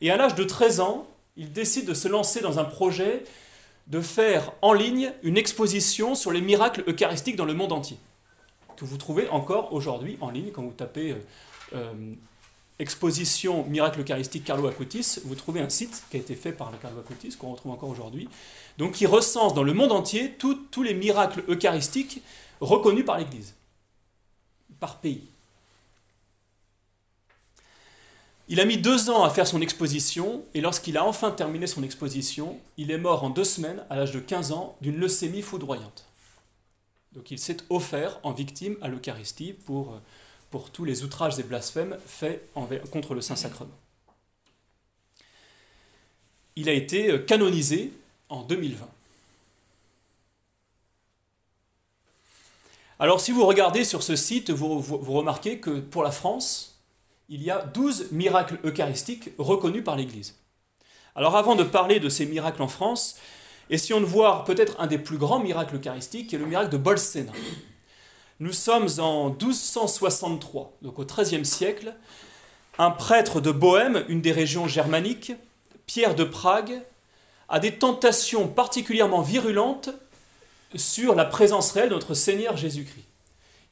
Et à l'âge de 13 ans, il décide de se lancer dans un projet de faire en ligne une exposition sur les miracles eucharistiques dans le monde entier, que vous trouvez encore aujourd'hui en ligne quand vous tapez euh, euh, exposition miracle eucharistique Carlo Acutis, vous trouvez un site qui a été fait par Carlo Acutis, qu'on retrouve encore aujourd'hui, donc qui recense dans le monde entier tous les miracles eucharistiques reconnu par l'Église, par pays. Il a mis deux ans à faire son exposition, et lorsqu'il a enfin terminé son exposition, il est mort en deux semaines, à l'âge de 15 ans, d'une leucémie foudroyante. Donc il s'est offert en victime à l'Eucharistie pour, pour tous les outrages et blasphèmes faits contre le Saint-Sacrement. Il a été canonisé en 2020. Alors si vous regardez sur ce site, vous, remarquez que pour la France, il y a 12 miracles eucharistiques reconnus par l'Église. Alors avant de parler de ces miracles en France, essayons de voir peut-être un des plus grands miracles eucharistiques, qui est le miracle de Bolsena. Nous sommes en 1263, donc au XIIIe siècle. Un prêtre de Bohême, une des régions germaniques, Pierre de Prague, a des tentations particulièrement virulentes sur la présence réelle de notre Seigneur Jésus-Christ.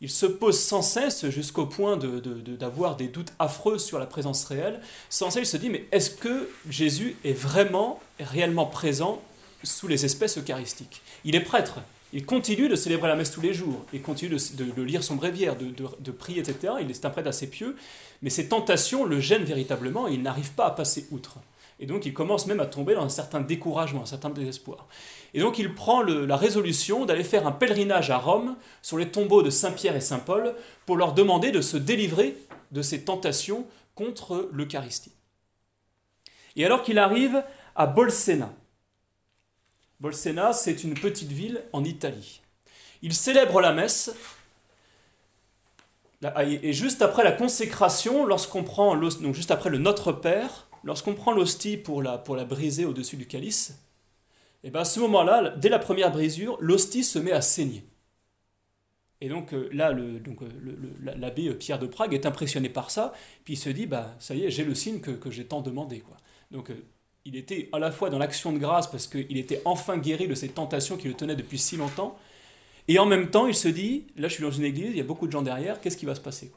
Il se pose sans cesse jusqu'au point d'avoir des doutes affreux sur la présence réelle. Sans cesse, il se dit, mais est-ce que Jésus est vraiment, réellement présent sous les espèces eucharistiques? Il est prêtre, il continue de célébrer la messe tous les jours, il continue de, lire son bréviaire, de, prier, etc. Il est un prêtre assez pieux, mais ses tentations le gênent véritablement et il n'arrive pas à passer outre. Et donc il commence même à tomber dans un certain découragement, un certain désespoir. Et donc il prend la résolution d'aller faire un pèlerinage à Rome sur les tombeaux de Saint Pierre et Saint Paul pour leur demander de se délivrer de ces tentations contre l'Eucharistie. Et alors qu'il arrive à Bolsena, Bolsena, c'est une petite ville en Italie. Il célèbre la messe, et juste après la consécration, lorsqu'on prend donc juste après le Notre Père, lorsqu'on prend l'hostie pour la, briser au-dessus du calice, et bien à ce moment-là, dès la première brisure, l'hostie se met à saigner. Et donc euh, là, euh, l'abbé euh, Pierre de Prague est impressionné par ça, puis il se dit, bah, ça y est, j'ai le signe que, j'ai tant demandé. Quoi. Donc il était à la fois dans l'action de grâce parce qu'il était enfin guéri de ces tentations qui le tenaient depuis si longtemps, et en même temps il se dit, là je suis dans une église, il y a beaucoup de gens derrière, qu'est-ce qui va se passer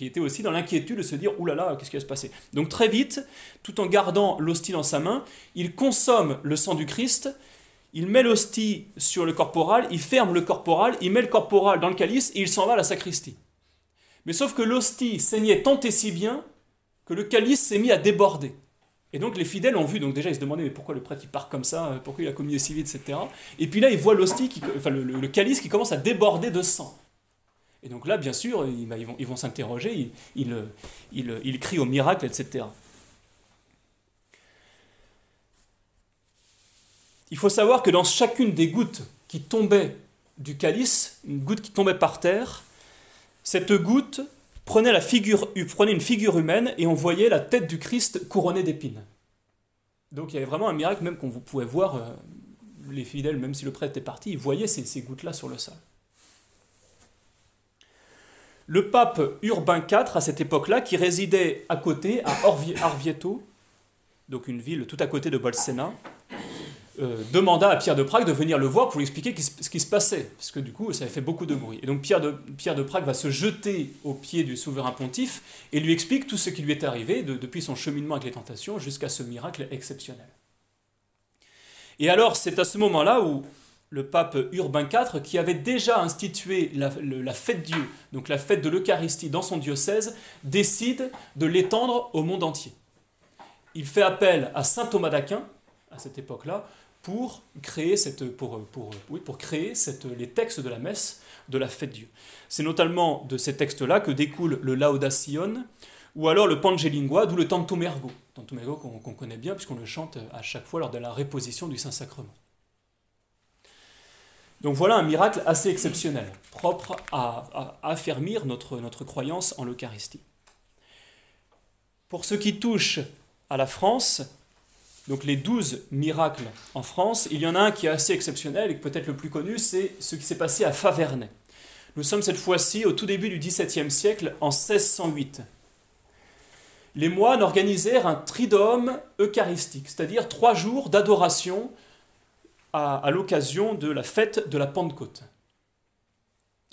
il était aussi dans l'inquiétude de se dire, oulala, qu'est-ce qui va se passer? Donc très vite, tout en gardant l'hostie dans sa main, il consomme le sang du Christ, il met l'hostie sur le corporal, il ferme le corporal, il met le corporal dans le calice et il s'en va à la sacristie. Mais sauf que l'hostie saignait tant et si bien que le calice s'est mis à déborder. Et donc les fidèles ont vu, donc déjà ils se demandaient mais pourquoi le prêtre il part comme ça, pourquoi il a commis si vite, etc. Et puis là ils voient l'hostie, enfin le, calice qui commence à déborder de sang. Et donc là, bien sûr, bah, ils, vont, ils vont s'interroger, ils, ils, ils, crient au miracle, etc. Il faut savoir que dans chacune des gouttes qui tombaient du calice, une goutte qui tombait par terre, cette goutte prenait, la figure, prenait une figure humaine et on voyait la tête du Christ couronnée d'épines. Donc il y avait vraiment un miracle, même qu'on pouvait voir, euh, les fidèles, même si le prêtre était parti, ils voyaient ces gouttes-là sur le sol. Le pape Urbain IV, à cette époque-là, qui résidait à côté, à Orvieto, donc une ville tout à côté de Bolsena, euh, demanda à Pierre de Prague de venir le voir pour lui expliquer ce qui se passait, parce que du coup ça avait fait beaucoup de bruit. Et donc Pierre de, Pierre de Prague va se jeter aux pieds du souverain pontife et lui explique tout ce qui lui est arrivé depuis son cheminement avec les tentations jusqu'à ce miracle exceptionnel. Et alors c'est à ce moment-là où le pape Urbain IV, qui avait déjà institué la, la fête Dieu, donc la fête de l'Eucharistie dans son diocèse, décide de l'étendre au monde entier. Il fait appel à saint Thomas d'Aquin, à cette époque-là, pour créer, cette, pour, pour, oui, pour créer cette, les textes de la messe de la fête Dieu. C'est notamment de ces textes-là que découle le Laudación, ou alors le Pangelingua, d'où le Tantum Ergo, Tantum Ergo qu'on connaît bien puisqu'on le chante à chaque fois lors de la réposition du Saint-Sacrement. Donc voilà un miracle assez exceptionnel, propre à, affermir notre, notre croyance en l'Eucharistie. Pour ce qui touche à la France, donc les douze miracles en France, il y en a un qui est assez exceptionnel et peut-être le plus connu, c'est ce qui s'est passé à Faverney. Nous sommes cette fois-ci au tout début du XVIIe siècle, en 1608. Les moines organisèrent un tridome eucharistique, c'est-à-dire trois jours d'adoration à, l'occasion de la fête de la Pentecôte.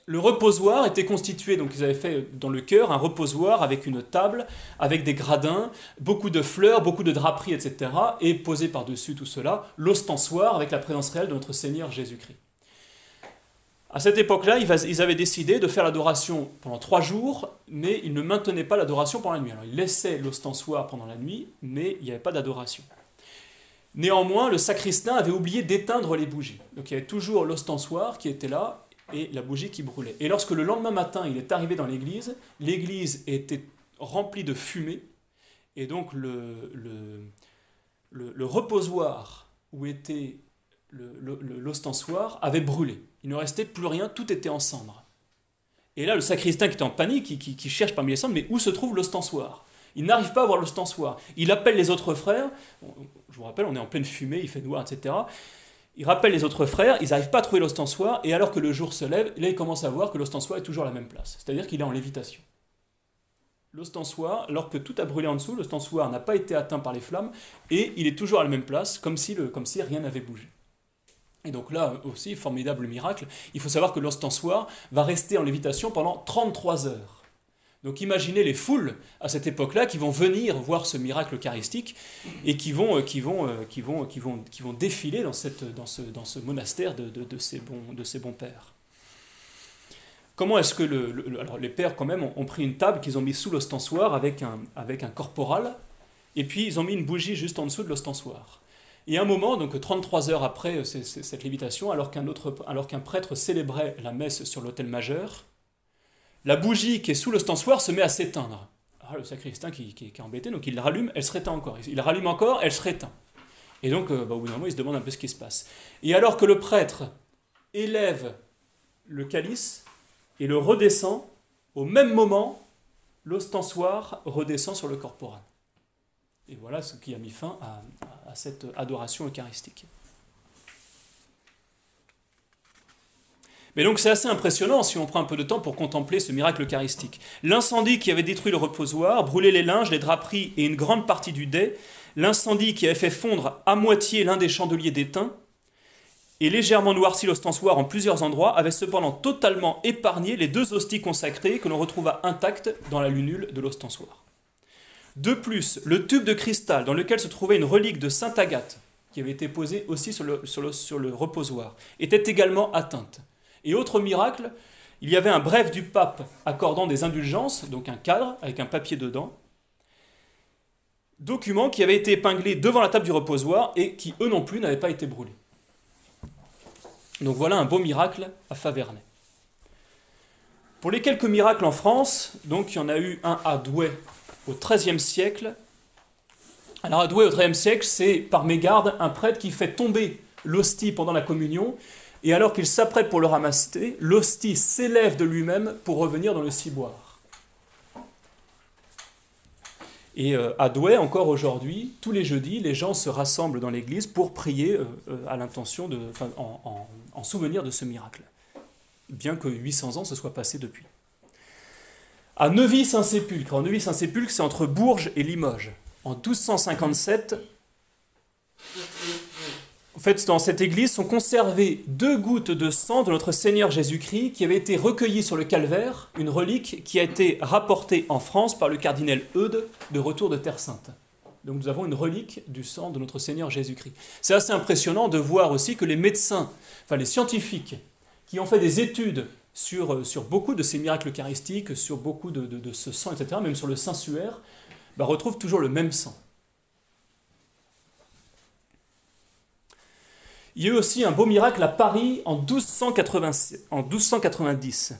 Le reposoir était constitué, donc ils avaient fait dans le cœur un reposoir avec une table, avec des gradins, beaucoup de fleurs, beaucoup de draperies, etc. Et posé par-dessus tout cela, l'ostensoir avec la présence réelle de notre Seigneur Jésus-Christ. À cette époque-là, ils avaient décidé de faire l'adoration pendant trois jours, mais ils ne maintenaient pas l'adoration pendant la nuit. Alors ils laissaient l'ostensoir pendant la nuit, mais il n'y avait pas d'adoration. Néanmoins, le sacristain avait oublié d'éteindre les bougies. Donc il y avait toujours l'ostensoir qui était là, et la bougie qui brûlait. Et lorsque le lendemain matin il est arrivé dans l'église, l'église était remplie de fumée, et donc le, le, le, reposoir où était l'ostensoir avait brûlé. Il ne restait plus rien, tout était en cendres. Et là, le sacristain qui est en panique, qui, qui, cherche parmi les cendres, mais où se trouve l'ostensoir? Il n'arrive pas à voir l'ostensoir. Il appelle les autres frères. Je vous rappelle, on est en pleine fumée, il fait noir, etc. Il rappelle les autres frères, ils n'arrivent pas à trouver l'ostensoir, et alors que le jour se lève, là ils commencent à voir que l'ostensoir est toujours à la même place, c'est-à-dire qu'il est en lévitation. L'ostensoir, alors que tout a brûlé en dessous, l'ostensoir n'a pas été atteint par les flammes, et il est toujours à la même place, comme si, comme si rien n'avait bougé. Et donc là aussi, formidable miracle, il faut savoir que l'ostensoir va rester en lévitation pendant 33 heures. Donc imaginez les foules à cette époque-là qui vont venir voir ce miracle eucharistique et qui vont, euh, qui vont, euh, qui vont, qui vont, qui vont défiler dans, ce, monastère de, ces bons, pères. Comment est-ce que alors les pères quand même ont, pris une table qu'ils ont mis sous l'ostensoir avec un, avec un corporal et puis ils ont mis une bougie juste en dessous de l'ostensoir. Et à un moment, donc 33 heures après euh, cette lévitation, alors qu'un alors qu'un prêtre célébrait la messe sur l'autel majeur, la bougie qui est sous l'ostensoir se met à s'éteindre. Ah, le sacristain qui, qui, est embêté, donc il rallume, elle se réteint encore. Il rallume encore, elle se réteint. Et donc, euh, bah, au bout d'un moment, il se demande un peu ce qui se passe. Et alors que le prêtre élève le calice et le redescend, au même moment, l'ostensoir redescend sur le corporal. Et voilà ce qui a mis fin à cette adoration eucharistique. Mais donc c'est assez impressionnant si on prend un peu de temps pour contempler ce miracle eucharistique. L'incendie qui avait détruit le reposoir, brûlé les linges, les draperies et une grande partie du dais, l'incendie qui avait fait fondre à moitié l'un des chandeliers d'étain, et légèrement noirci l'ostensoir en plusieurs endroits, avait cependant totalement épargné les deux hosties consacrées que l'on retrouva intactes dans la lunule de l'ostensoir. De plus, le tube de cristal dans lequel se trouvait une relique de Sainte Agathe, qui avait été posée aussi sur le, reposoir, était également atteinte. Et autre miracle, il y avait un bref du pape accordant des indulgences, donc un cadre avec un papier dedans, document qui avait été épinglé devant la table du reposoir et qui, eux non plus, n'avaient pas été brûlés. Donc voilà un beau miracle à Faverney. Pour les quelques miracles en France, donc il y en a eu un à Douai au XIIIe siècle. Alors à Douai au XIIIe siècle, c'est par mégarde un prêtre qui fait tomber l'hostie pendant la communion et alors qu'il s'apprête pour le ramasser, l'hostie s'élève de lui-même pour revenir dans le ciboire. Et euh, à Douai, encore aujourd'hui, tous les jeudis, les gens se rassemblent dans l'église pour prier euh, euh, à l'intention de, en, en, souvenir de ce miracle, bien que 800 ans se soient passés depuis. À Neuvy-Saint-Sépulcre, en Neuvy-Saint-Sépulcre, c'est entre Bourges et Limoges. En 1257, en fait, dans cette église sont conservées deux gouttes de sang de notre Seigneur Jésus-Christ qui avaient été recueillies sur le calvaire, une relique qui a été rapportée en France par le cardinal Eudes de retour de Terre Sainte. Donc nous avons une relique du sang de notre Seigneur Jésus-Christ. C'est assez impressionnant de voir aussi que les médecins, enfin les scientifiques, qui ont fait des études sur, euh, beaucoup de ces miracles eucharistiques, sur beaucoup de, ce sang, etc., même sur le Saint-Suaire, bah, retrouvent toujours le même sang. Il y a eu aussi un beau miracle à Paris en, 1290.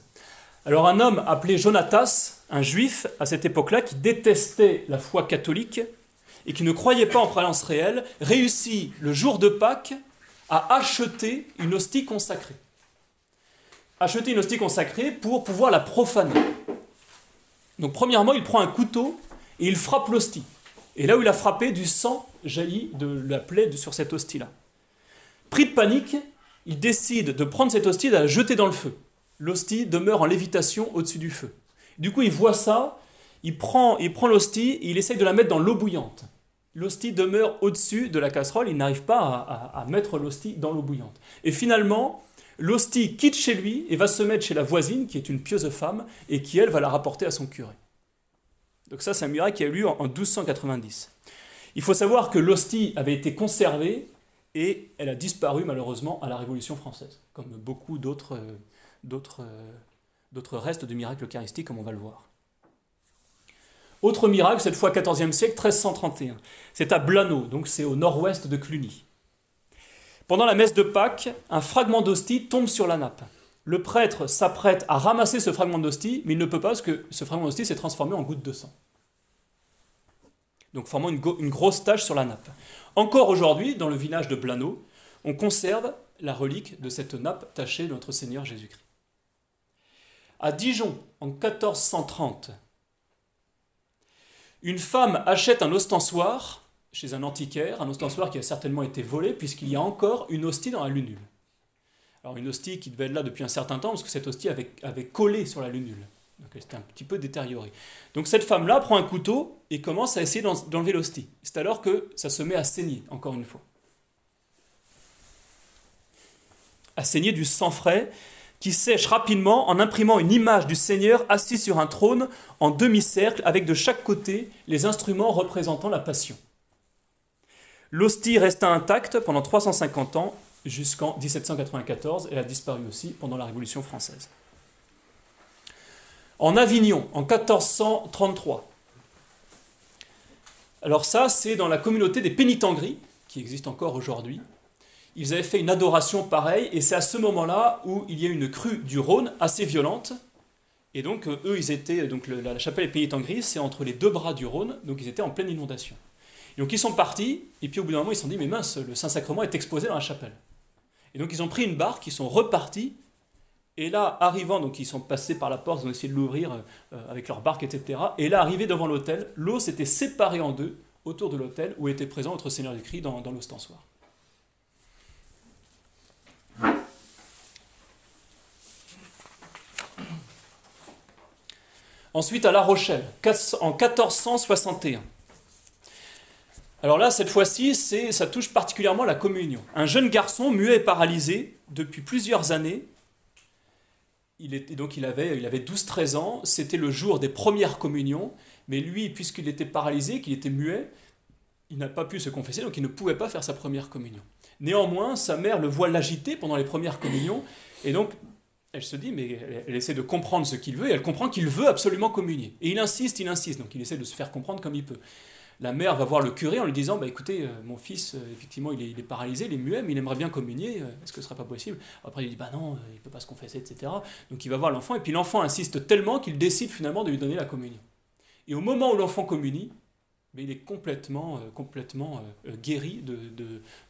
Alors un homme appelé Jonatas, un juif à cette époque-là, qui détestait la foi catholique et qui ne croyait pas en croyance réelle, réussit le jour de Pâques à acheter une hostie consacrée. Acheter une hostie consacrée pour pouvoir la profaner. Donc premièrement, il prend un couteau et il frappe l'hostie. Et là où il a frappé, du sang jaillit de la plaie sur cette hostie-là. Pris de panique, il décide de prendre cette hostie et de la jeter dans le feu. L'hostie demeure en lévitation au-dessus du feu. Du coup, il voit ça, il prend, il prend l'hostie et il essaye de la mettre dans l'eau bouillante. L'hostie demeure au-dessus de la casserole, il n'arrive pas à, mettre l'hostie dans l'eau bouillante. Et finalement, l'hostie quitte chez lui et va se mettre chez la voisine, qui est une pieuse femme, et qui, elle, va la rapporter à son curé. Donc ça, c'est un miracle qui a eu lieu en 1290. Il faut savoir que l'hostie avait été conservée et elle a disparu malheureusement à la Révolution française, comme beaucoup d'autres, euh, d'autres, euh, d'autres restes de miracles eucharistiques, comme on va le voir. Autre miracle, cette fois 14e siècle, 1331. C'est à Blaneau, donc c'est au nord-ouest de Cluny. Pendant la messe de Pâques, un fragment d'hostie tombe sur la nappe. Le prêtre s'apprête à ramasser ce fragment d'hostie, mais il ne peut pas parce que ce fragment d'hostie s'est transformé en goutte de sang. Donc formant une, grosse tache sur la nappe. Encore aujourd'hui, dans le village de Blaneau, on conserve la relique de cette nappe tachée de notre Seigneur Jésus-Christ. À Dijon, en 1430, une femme achète un ostensoir chez un antiquaire, un ostensoir qui a certainement été volé, puisqu'il y a encore une hostie dans la lunule. Alors une hostie qui devait être là depuis un certain temps, parce que cette hostie avait collé sur la lunule. Donc elle était un petit peu détériorée. Donc cette femme-là prend un couteau et commence à essayer d'enlever l'hostie. C'est alors que ça se met à saigner, encore une fois. À saigner du sang frais qui sèche rapidement en imprimant une image du Seigneur assis sur un trône en demi-cercle avec de chaque côté les instruments représentant la passion. L'hostie resta intacte pendant 350 ans jusqu'en 1794. Elle a disparu aussi pendant la Révolution française en Avignon en 1433. Alors ça, c'est dans la communauté des pénitengries, qui existe encore aujourd'hui. Ils avaient fait une adoration pareille, et c'est à ce moment-là où il y a une crue du Rhône assez violente, Et donc, euh, eux, ils étaient, donc la chapelle est payée en gris, c'est entre les deux bras du Rhône, donc ils étaient en pleine inondation. Et donc ils sont partis, et puis au bout d'un moment, ils se sont dit, mais mince, le Saint-Sacrement est exposé dans la chapelle. Et donc ils ont pris une barque, ils sont repartis, et là, arrivant, donc ils sont passés par la porte, ils ont essayé de l'ouvrir euh, avec leur barque, etc. Et là, arrivé devant l'autel, l'eau s'était séparée en deux autour de l'autel où était présent notre Seigneur du Christ dans, dans l'ostensoir. Ensuite, à La Rochelle, en 1461. Alors là, cette fois-ci, ça touche particulièrement la communion. Un jeune garçon, muet et paralysé, depuis plusieurs années, il donc il avait, il avait 12-13 ans, c'était le jour des premières communions, mais lui, puisqu'il était paralysé, qu'il était muet, il n'a pas pu se confesser, donc il ne pouvait pas faire sa première communion. Néanmoins, sa mère le voit l'agiter pendant les premières communions, et donc elle se dit, mais elle, essaie de comprendre ce qu'il veut, et elle comprend qu'il veut absolument communier. Et il insiste, il insiste, donc il essaie de se faire comprendre comme il peut. La mère va voir le curé en lui disant, bah, écoutez, euh, mon fils, euh, effectivement, il est, paralysé, il est muet, mais il aimerait bien communier, euh, est-ce que ce serait pas possible? Après, il dit, bah non, il ne peut pas se confesser, etc. Donc il va voir l'enfant, et puis l'enfant insiste tellement qu'il décide finalement de lui donner la communion. Et au moment où l'enfant communie, mais il est complètement, complètement guéri de,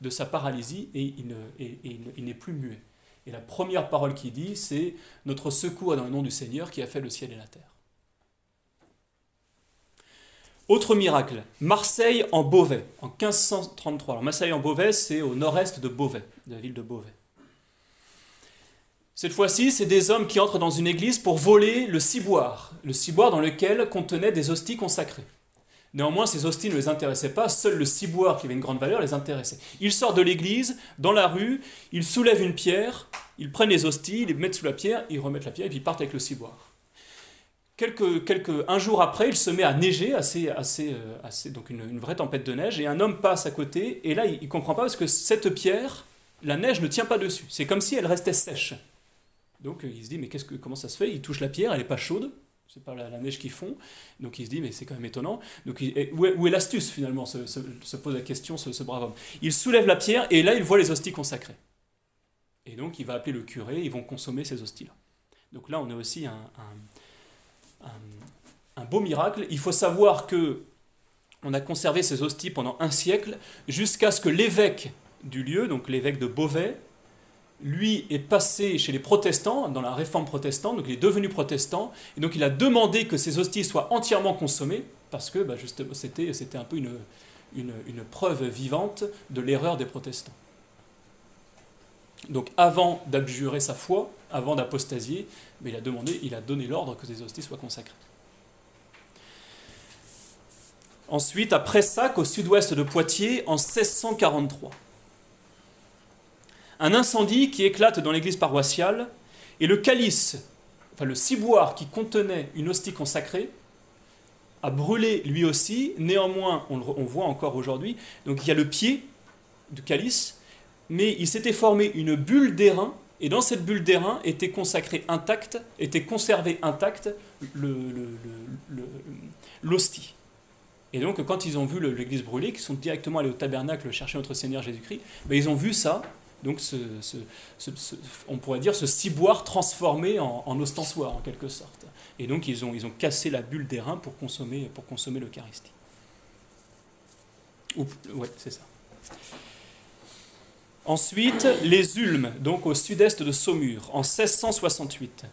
de, sa paralysie et il n'est plus muet. Et la première parole qu'il dit, c'est Notre secours est dans le nom du Seigneur qui a fait le ciel et la terre. Autre miracle, Marseille en Beauvais, en 1533. Alors Marseille en Beauvais, c'est au nord-est de Beauvais, de la ville de Beauvais. Cette fois-ci, c'est des hommes qui entrent dans une église pour voler le ciboire, le ciboire dans lequel contenait des hosties consacrées. Néanmoins, ces hosties ne les intéressaient pas, seul le ciboire, qui avait une grande valeur, les intéressait. Ils sortent de l'église, dans la rue, ils soulèvent une pierre, ils prennent les hosties, ils les mettent sous la pierre, ils remettent la pierre et puis ils partent avec le ciboire. Quelques, quelques, un jour après, il se met à neiger, assez, assez, euh, assez, donc une, vraie tempête de neige, et un homme passe à côté, et là, il ne comprend pas parce que cette pierre, la neige ne tient pas dessus. C'est comme si elle restait sèche. Donc il se dit, mais qu'est-ce que, comment ça se fait? Il touche la pierre, elle n'est pas chaude, c'est pas la, neige qui fond. Donc il se dit, mais c'est quand même étonnant. Donc où est, l'astuce finalement se, pose la question, ce, brave homme? Il soulève la pierre et là il voit les hosties consacrées. Et donc il va appeler le curé, ils vont consommer ces hosties-là. Donc là on a aussi un, un, beau miracle. Il faut savoir que on a conservé ces hosties pendant un siècle jusqu'à ce que l'évêque du lieu, donc l'évêque de Beauvais, lui est passé chez les protestants, dans la réforme protestante, donc il est devenu protestant, et donc il a demandé que ces hosties soient entièrement consommées, parce que bah, c'était, un peu une preuve vivante de l'erreur des protestants. Donc avant d'abjurer sa foi, avant d'apostasier, mais il a demandé, il a donné l'ordre que ces hosties soient consacrées. Ensuite, à Pressac, au sud-ouest de Poitiers, en 1643 un incendie qui éclate dans l'église paroissiale, et le calice, enfin le ciboire qui contenait une hostie consacrée, a brûlé lui aussi. Néanmoins, on, on voit encore aujourd'hui, donc il y a le pied du calice, mais il s'était formé une bulle d'airain, et dans cette bulle d'airain était consacré intact, était conservé intact l'hostie. Et donc, quand ils ont vu l'église brûlée, qu'ils sont directement allés au tabernacle chercher notre Seigneur Jésus-Christ, ben, ils ont vu ça, donc on pourrait dire ce ciboire transformé en, ostensoir en quelque sorte. Et donc ils ont, ils ont cassé la bulle d'airain pour consommer, pour consommer l'Eucharistie. Ouais, c'est ça. Ensuite, les Ulmes, donc au sud-est de Saumur, en 1668.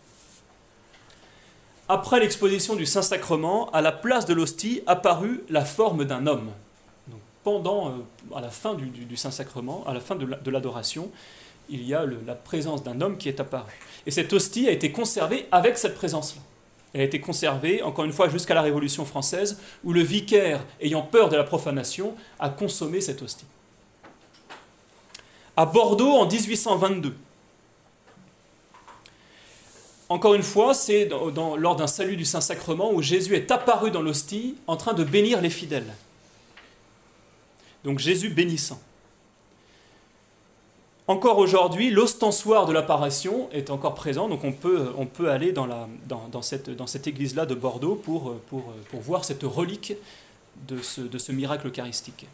Après l'exposition du Saint-Sacrement, à la place de l'hostie apparut la forme d'un homme pendant, euh, à la fin du, Saint-Sacrement, à la fin de l'adoration, il y a la présence d'un homme qui est apparu. Et cette hostie a été conservée avec cette présence-là. Elle a été conservée, encore une fois, jusqu'à la Révolution française, où le vicaire, ayant peur de la profanation, a consommé cette hostie. À Bordeaux, en 1822, encore une fois, c'est lors d'un salut du Saint-Sacrement où Jésus est apparu dans l'hostie en train de bénir les fidèles. Donc Jésus bénissant. Encore aujourd'hui, l'ostensoir de l'apparition est encore présent, donc on peut, aller dans, cette, église-là de Bordeaux pour, voir cette relique de ce miracle eucharistique.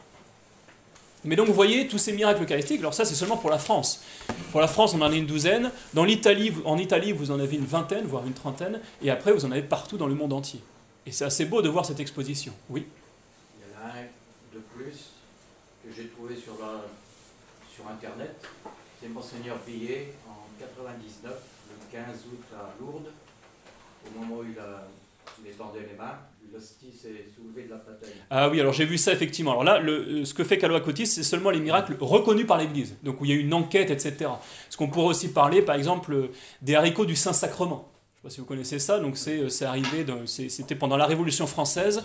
Mais donc vous voyez tous ces miracles eucharistiques, alors ça c'est seulement pour la France. Pour la France on en a une douzaine, dans l'Italie, en Italie vous en avez une vingtaine, voire une trentaine, et après vous en avez partout dans le monde entier. Et c'est assez beau de voir cette exposition. Oui Il y en a un de plus que j'ai trouvé sur, Internet, c'est Monseigneur Billet en 99, le 15 août à Lourdes, au moment où il, a, il les mains, s'est de la. Ah oui, alors j'ai vu ça effectivement. Alors là, le, ce que fait Caloa Cotis, c'est seulement les miracles reconnus par l'Église, donc il y a une enquête, etc. Ce qu'on pourrait aussi parler, par exemple, des haricots du Saint-Sacrement. Je ne sais pas si vous connaissez ça, donc c'est arrivé, c'était pendant la Révolution française,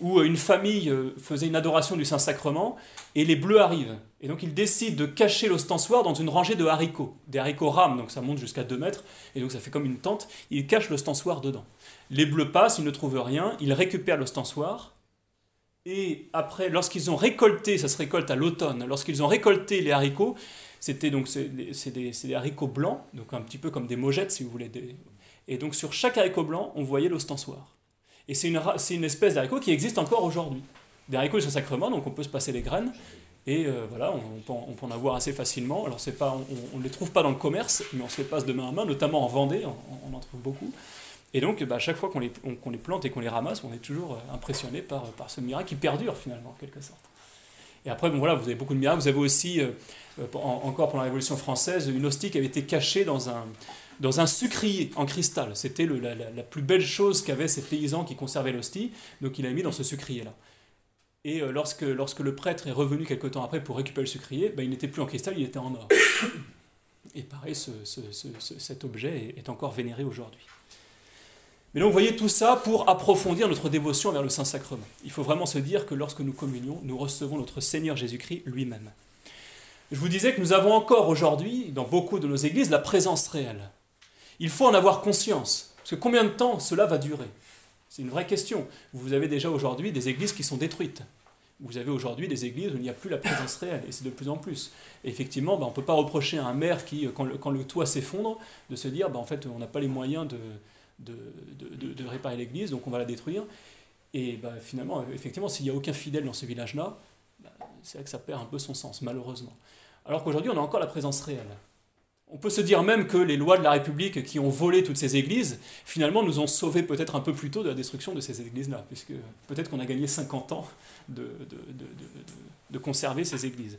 où une famille euh, faisait une adoration du Saint-Sacrement, et les Bleus arrivent. Et donc ils décident de cacher l'ostensoir dans une rangée de haricots, des haricots rames, donc ça monte jusqu'à 2 mètres, et donc ça fait comme une tente, ils cachent l'ostensoir dedans. Les Bleus passent, ils ne trouvent rien, ils récupèrent l'ostensoir, et après, lorsqu'ils ont récolté, ça se récolte à l'automne, lorsqu'ils ont récolté les haricots, c'était donc c'est des, des, haricots blancs, donc un petit peu comme des mojettes si vous voulez, et donc sur chaque haricot blanc, on voyait l'ostensoir. Et c'est une, une, espèce d'haricot qui existe encore aujourd'hui. Des haricots de sacrement, donc on peut se passer les graines. Et euh, voilà, on, peut, on, peut, en avoir assez facilement. Alors pas, on ne les trouve pas dans le commerce, mais on se les passe de main à main, notamment en Vendée, on, en trouve beaucoup. Et donc bah, à chaque fois qu'on les, les, plante et qu'on les ramasse, on est toujours euh, impressionné par, par ce miracle qui perdure finalement, en quelque sorte. Et après, bon, voilà, vous avez beaucoup de miracles. Vous avez aussi, euh, encore pendant la Révolution française, une hostie qui avait été cachée dans un, dans un sucrier en cristal. C'était la, plus belle chose qu'avaient ces paysans qui conservaient l'hostie, donc il a mis dans ce sucrier-là. Et euh, lorsque, lorsque le prêtre est revenu quelque temps après pour récupérer le sucrier, ben, il n'était plus en cristal, il était en or. Et pareil, ce, cet objet est, encore vénéré aujourd'hui. Mais donc vous voyez tout ça pour approfondir notre dévotion vers le Saint-Sacrement. Il faut vraiment se dire que lorsque nous communions, nous recevons notre Seigneur Jésus-Christ lui-même. Je vous disais que nous avons encore aujourd'hui, dans beaucoup de nos églises, la présence réelle. Il faut en avoir conscience. Parce que combien de temps cela va durer? C'est une vraie question. Vous avez déjà aujourd'hui des églises qui sont détruites. Vous avez aujourd'hui des églises où il n'y a plus la présence réelle, et c'est de plus en plus. Effectivement, ben, on ne peut pas reprocher à un maire qui, quand le, toit s'effondre, de se dire, ben, en fait, on n'a pas les moyens de, réparer l'église, donc on va la détruire. Et ben, finalement, effectivement, s'il n'y a aucun fidèle dans ce village-là, c'est vrai que ça perd un peu son sens, malheureusement. Alors qu'aujourd'hui, on a encore la présence réelle. On peut se dire même que les lois de la République qui ont volé toutes ces églises, finalement, nous ont sauvés peut-être un peu plus tôt de la destruction de ces églises-là, puisque peut-être qu'on a gagné 50 ans de, de, conserver ces églises.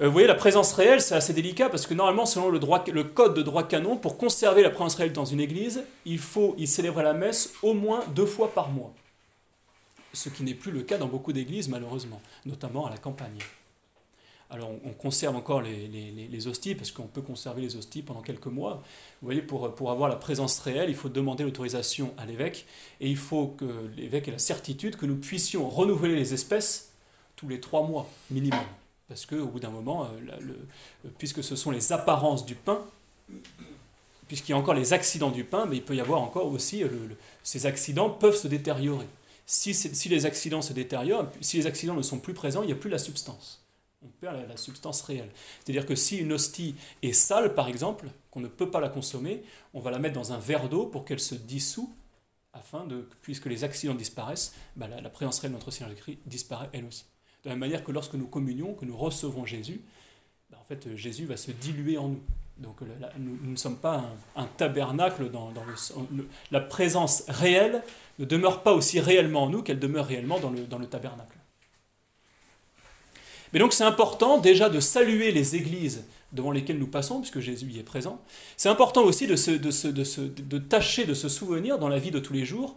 Euh, vous voyez, la présence réelle, c'est assez délicat, parce que normalement, selon le, droit, le code de droit canon, pour conserver la présence réelle dans une église, il faut y célébrer la messe au moins deux fois par mois. Ce qui n'est plus le cas dans beaucoup d'églises, malheureusement, notamment à la campagne. Alors on, conserve encore les, hosties, parce qu'on peut conserver les hosties pendant quelques mois. Vous voyez, pour, pour avoir la présence réelle, il faut demander l'autorisation à l'évêque, et il faut que l'évêque ait la certitude que nous puissions renouveler les espèces tous les trois mois minimum. Parce qu'au bout d'un moment, euh, puisque ce sont les apparences du pain, puisqu'il y a encore les accidents du pain, mais il peut y avoir encore aussi, euh, ces accidents peuvent se détériorer. Si, si les accidents se détériorent, si les accidents ne sont plus présents, il n'y a plus la substance on perd la, substance réelle. C'est-à-dire que si une hostie est sale, par exemple, qu'on ne peut pas la consommer, on va la mettre dans un verre d'eau pour qu'elle se dissout, afin de, puisque les accidents disparaissent, bah, la, présence réelle de notre Seigneur Jésus-Christ disparaît elle aussi. De la même manière que lorsque nous communions, que nous recevons Jésus, bah, en fait, Jésus va se diluer en nous. Donc nous, ne sommes pas un, tabernacle dans, le, La présence réelle ne demeure pas aussi réellement en nous qu'elle demeure réellement dans le tabernacle. Mais donc c'est important déjà de saluer les églises devant lesquelles nous passons, puisque Jésus y est présent. C'est important aussi de, tâcher de se souvenir dans la vie de tous les jours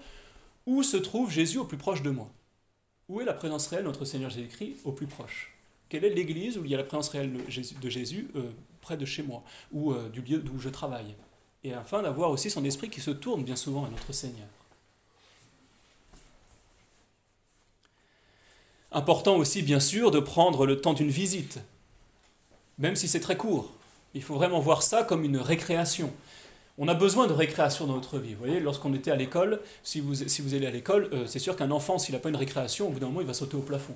où se trouve Jésus au plus proche de moi. Où est la présence réelle de notre Seigneur Jésus-Christ au plus proche? Quelle est l'église où il y a la présence réelle de Jésus, euh, près de chez moi, ou euh, du lieu d'où je travaille? Et afin d'avoir aussi son esprit qui se tourne bien souvent à notre Seigneur. Important aussi, bien sûr, de prendre le temps d'une visite, même si c'est très court. Il faut vraiment voir ça comme une récréation. On a besoin de récréation dans notre vie. Vous voyez, lorsqu'on était à l'école, si vous, si vous allez à l'école, euh, c'est sûr qu'un enfant, s'il n'a pas une récréation, au bout d'un moment, il va sauter au plafond.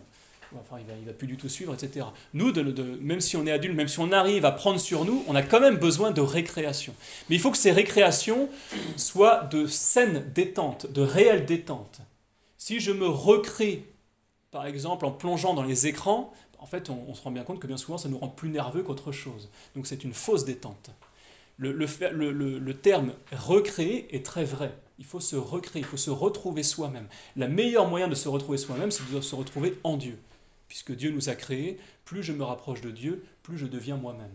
Enfin, il ne va, plus du tout suivre, etc. Nous, même si on est adulte, même si on arrive à prendre sur nous, on a quand même besoin de récréation. Mais il faut que ces récréations soient de saine détente, de réelle détente. Si je me recrée par exemple en plongeant dans les écrans, en fait, on, se rend bien compte que bien souvent, ça nous rend plus nerveux qu'autre chose. Donc c'est une fausse détente. Le, terme recréer est très vrai. Il faut se recréer, il faut se retrouver soi-même. Le meilleur moyen de se retrouver soi-même, c'est de se retrouver en Dieu. Puisque Dieu nous a créés, plus je me rapproche de Dieu, plus je deviens moi-même.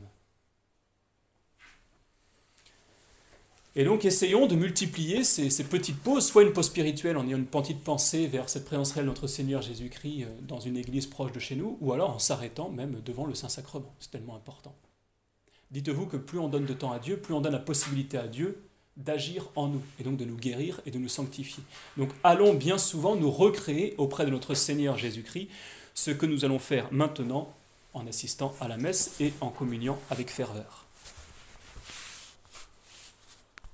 Et donc essayons de multiplier ces, petites pauses, soit une pause spirituelle en ayant une petite pensée vers cette présence réelle de notre Seigneur Jésus-Christ euh, dans une église proche de chez nous, ou alors en s'arrêtant même devant le Saint-Sacrement. C'est tellement important. Dites-vous que plus on donne de temps à Dieu, plus on donne la possibilité à Dieu d'agir en nous, et donc de nous guérir et de nous sanctifier. Donc allons bien souvent nous recréer auprès de notre Seigneur Jésus-Christ, ce que nous allons faire maintenant en assistant à la messe et en communiant avec ferveur.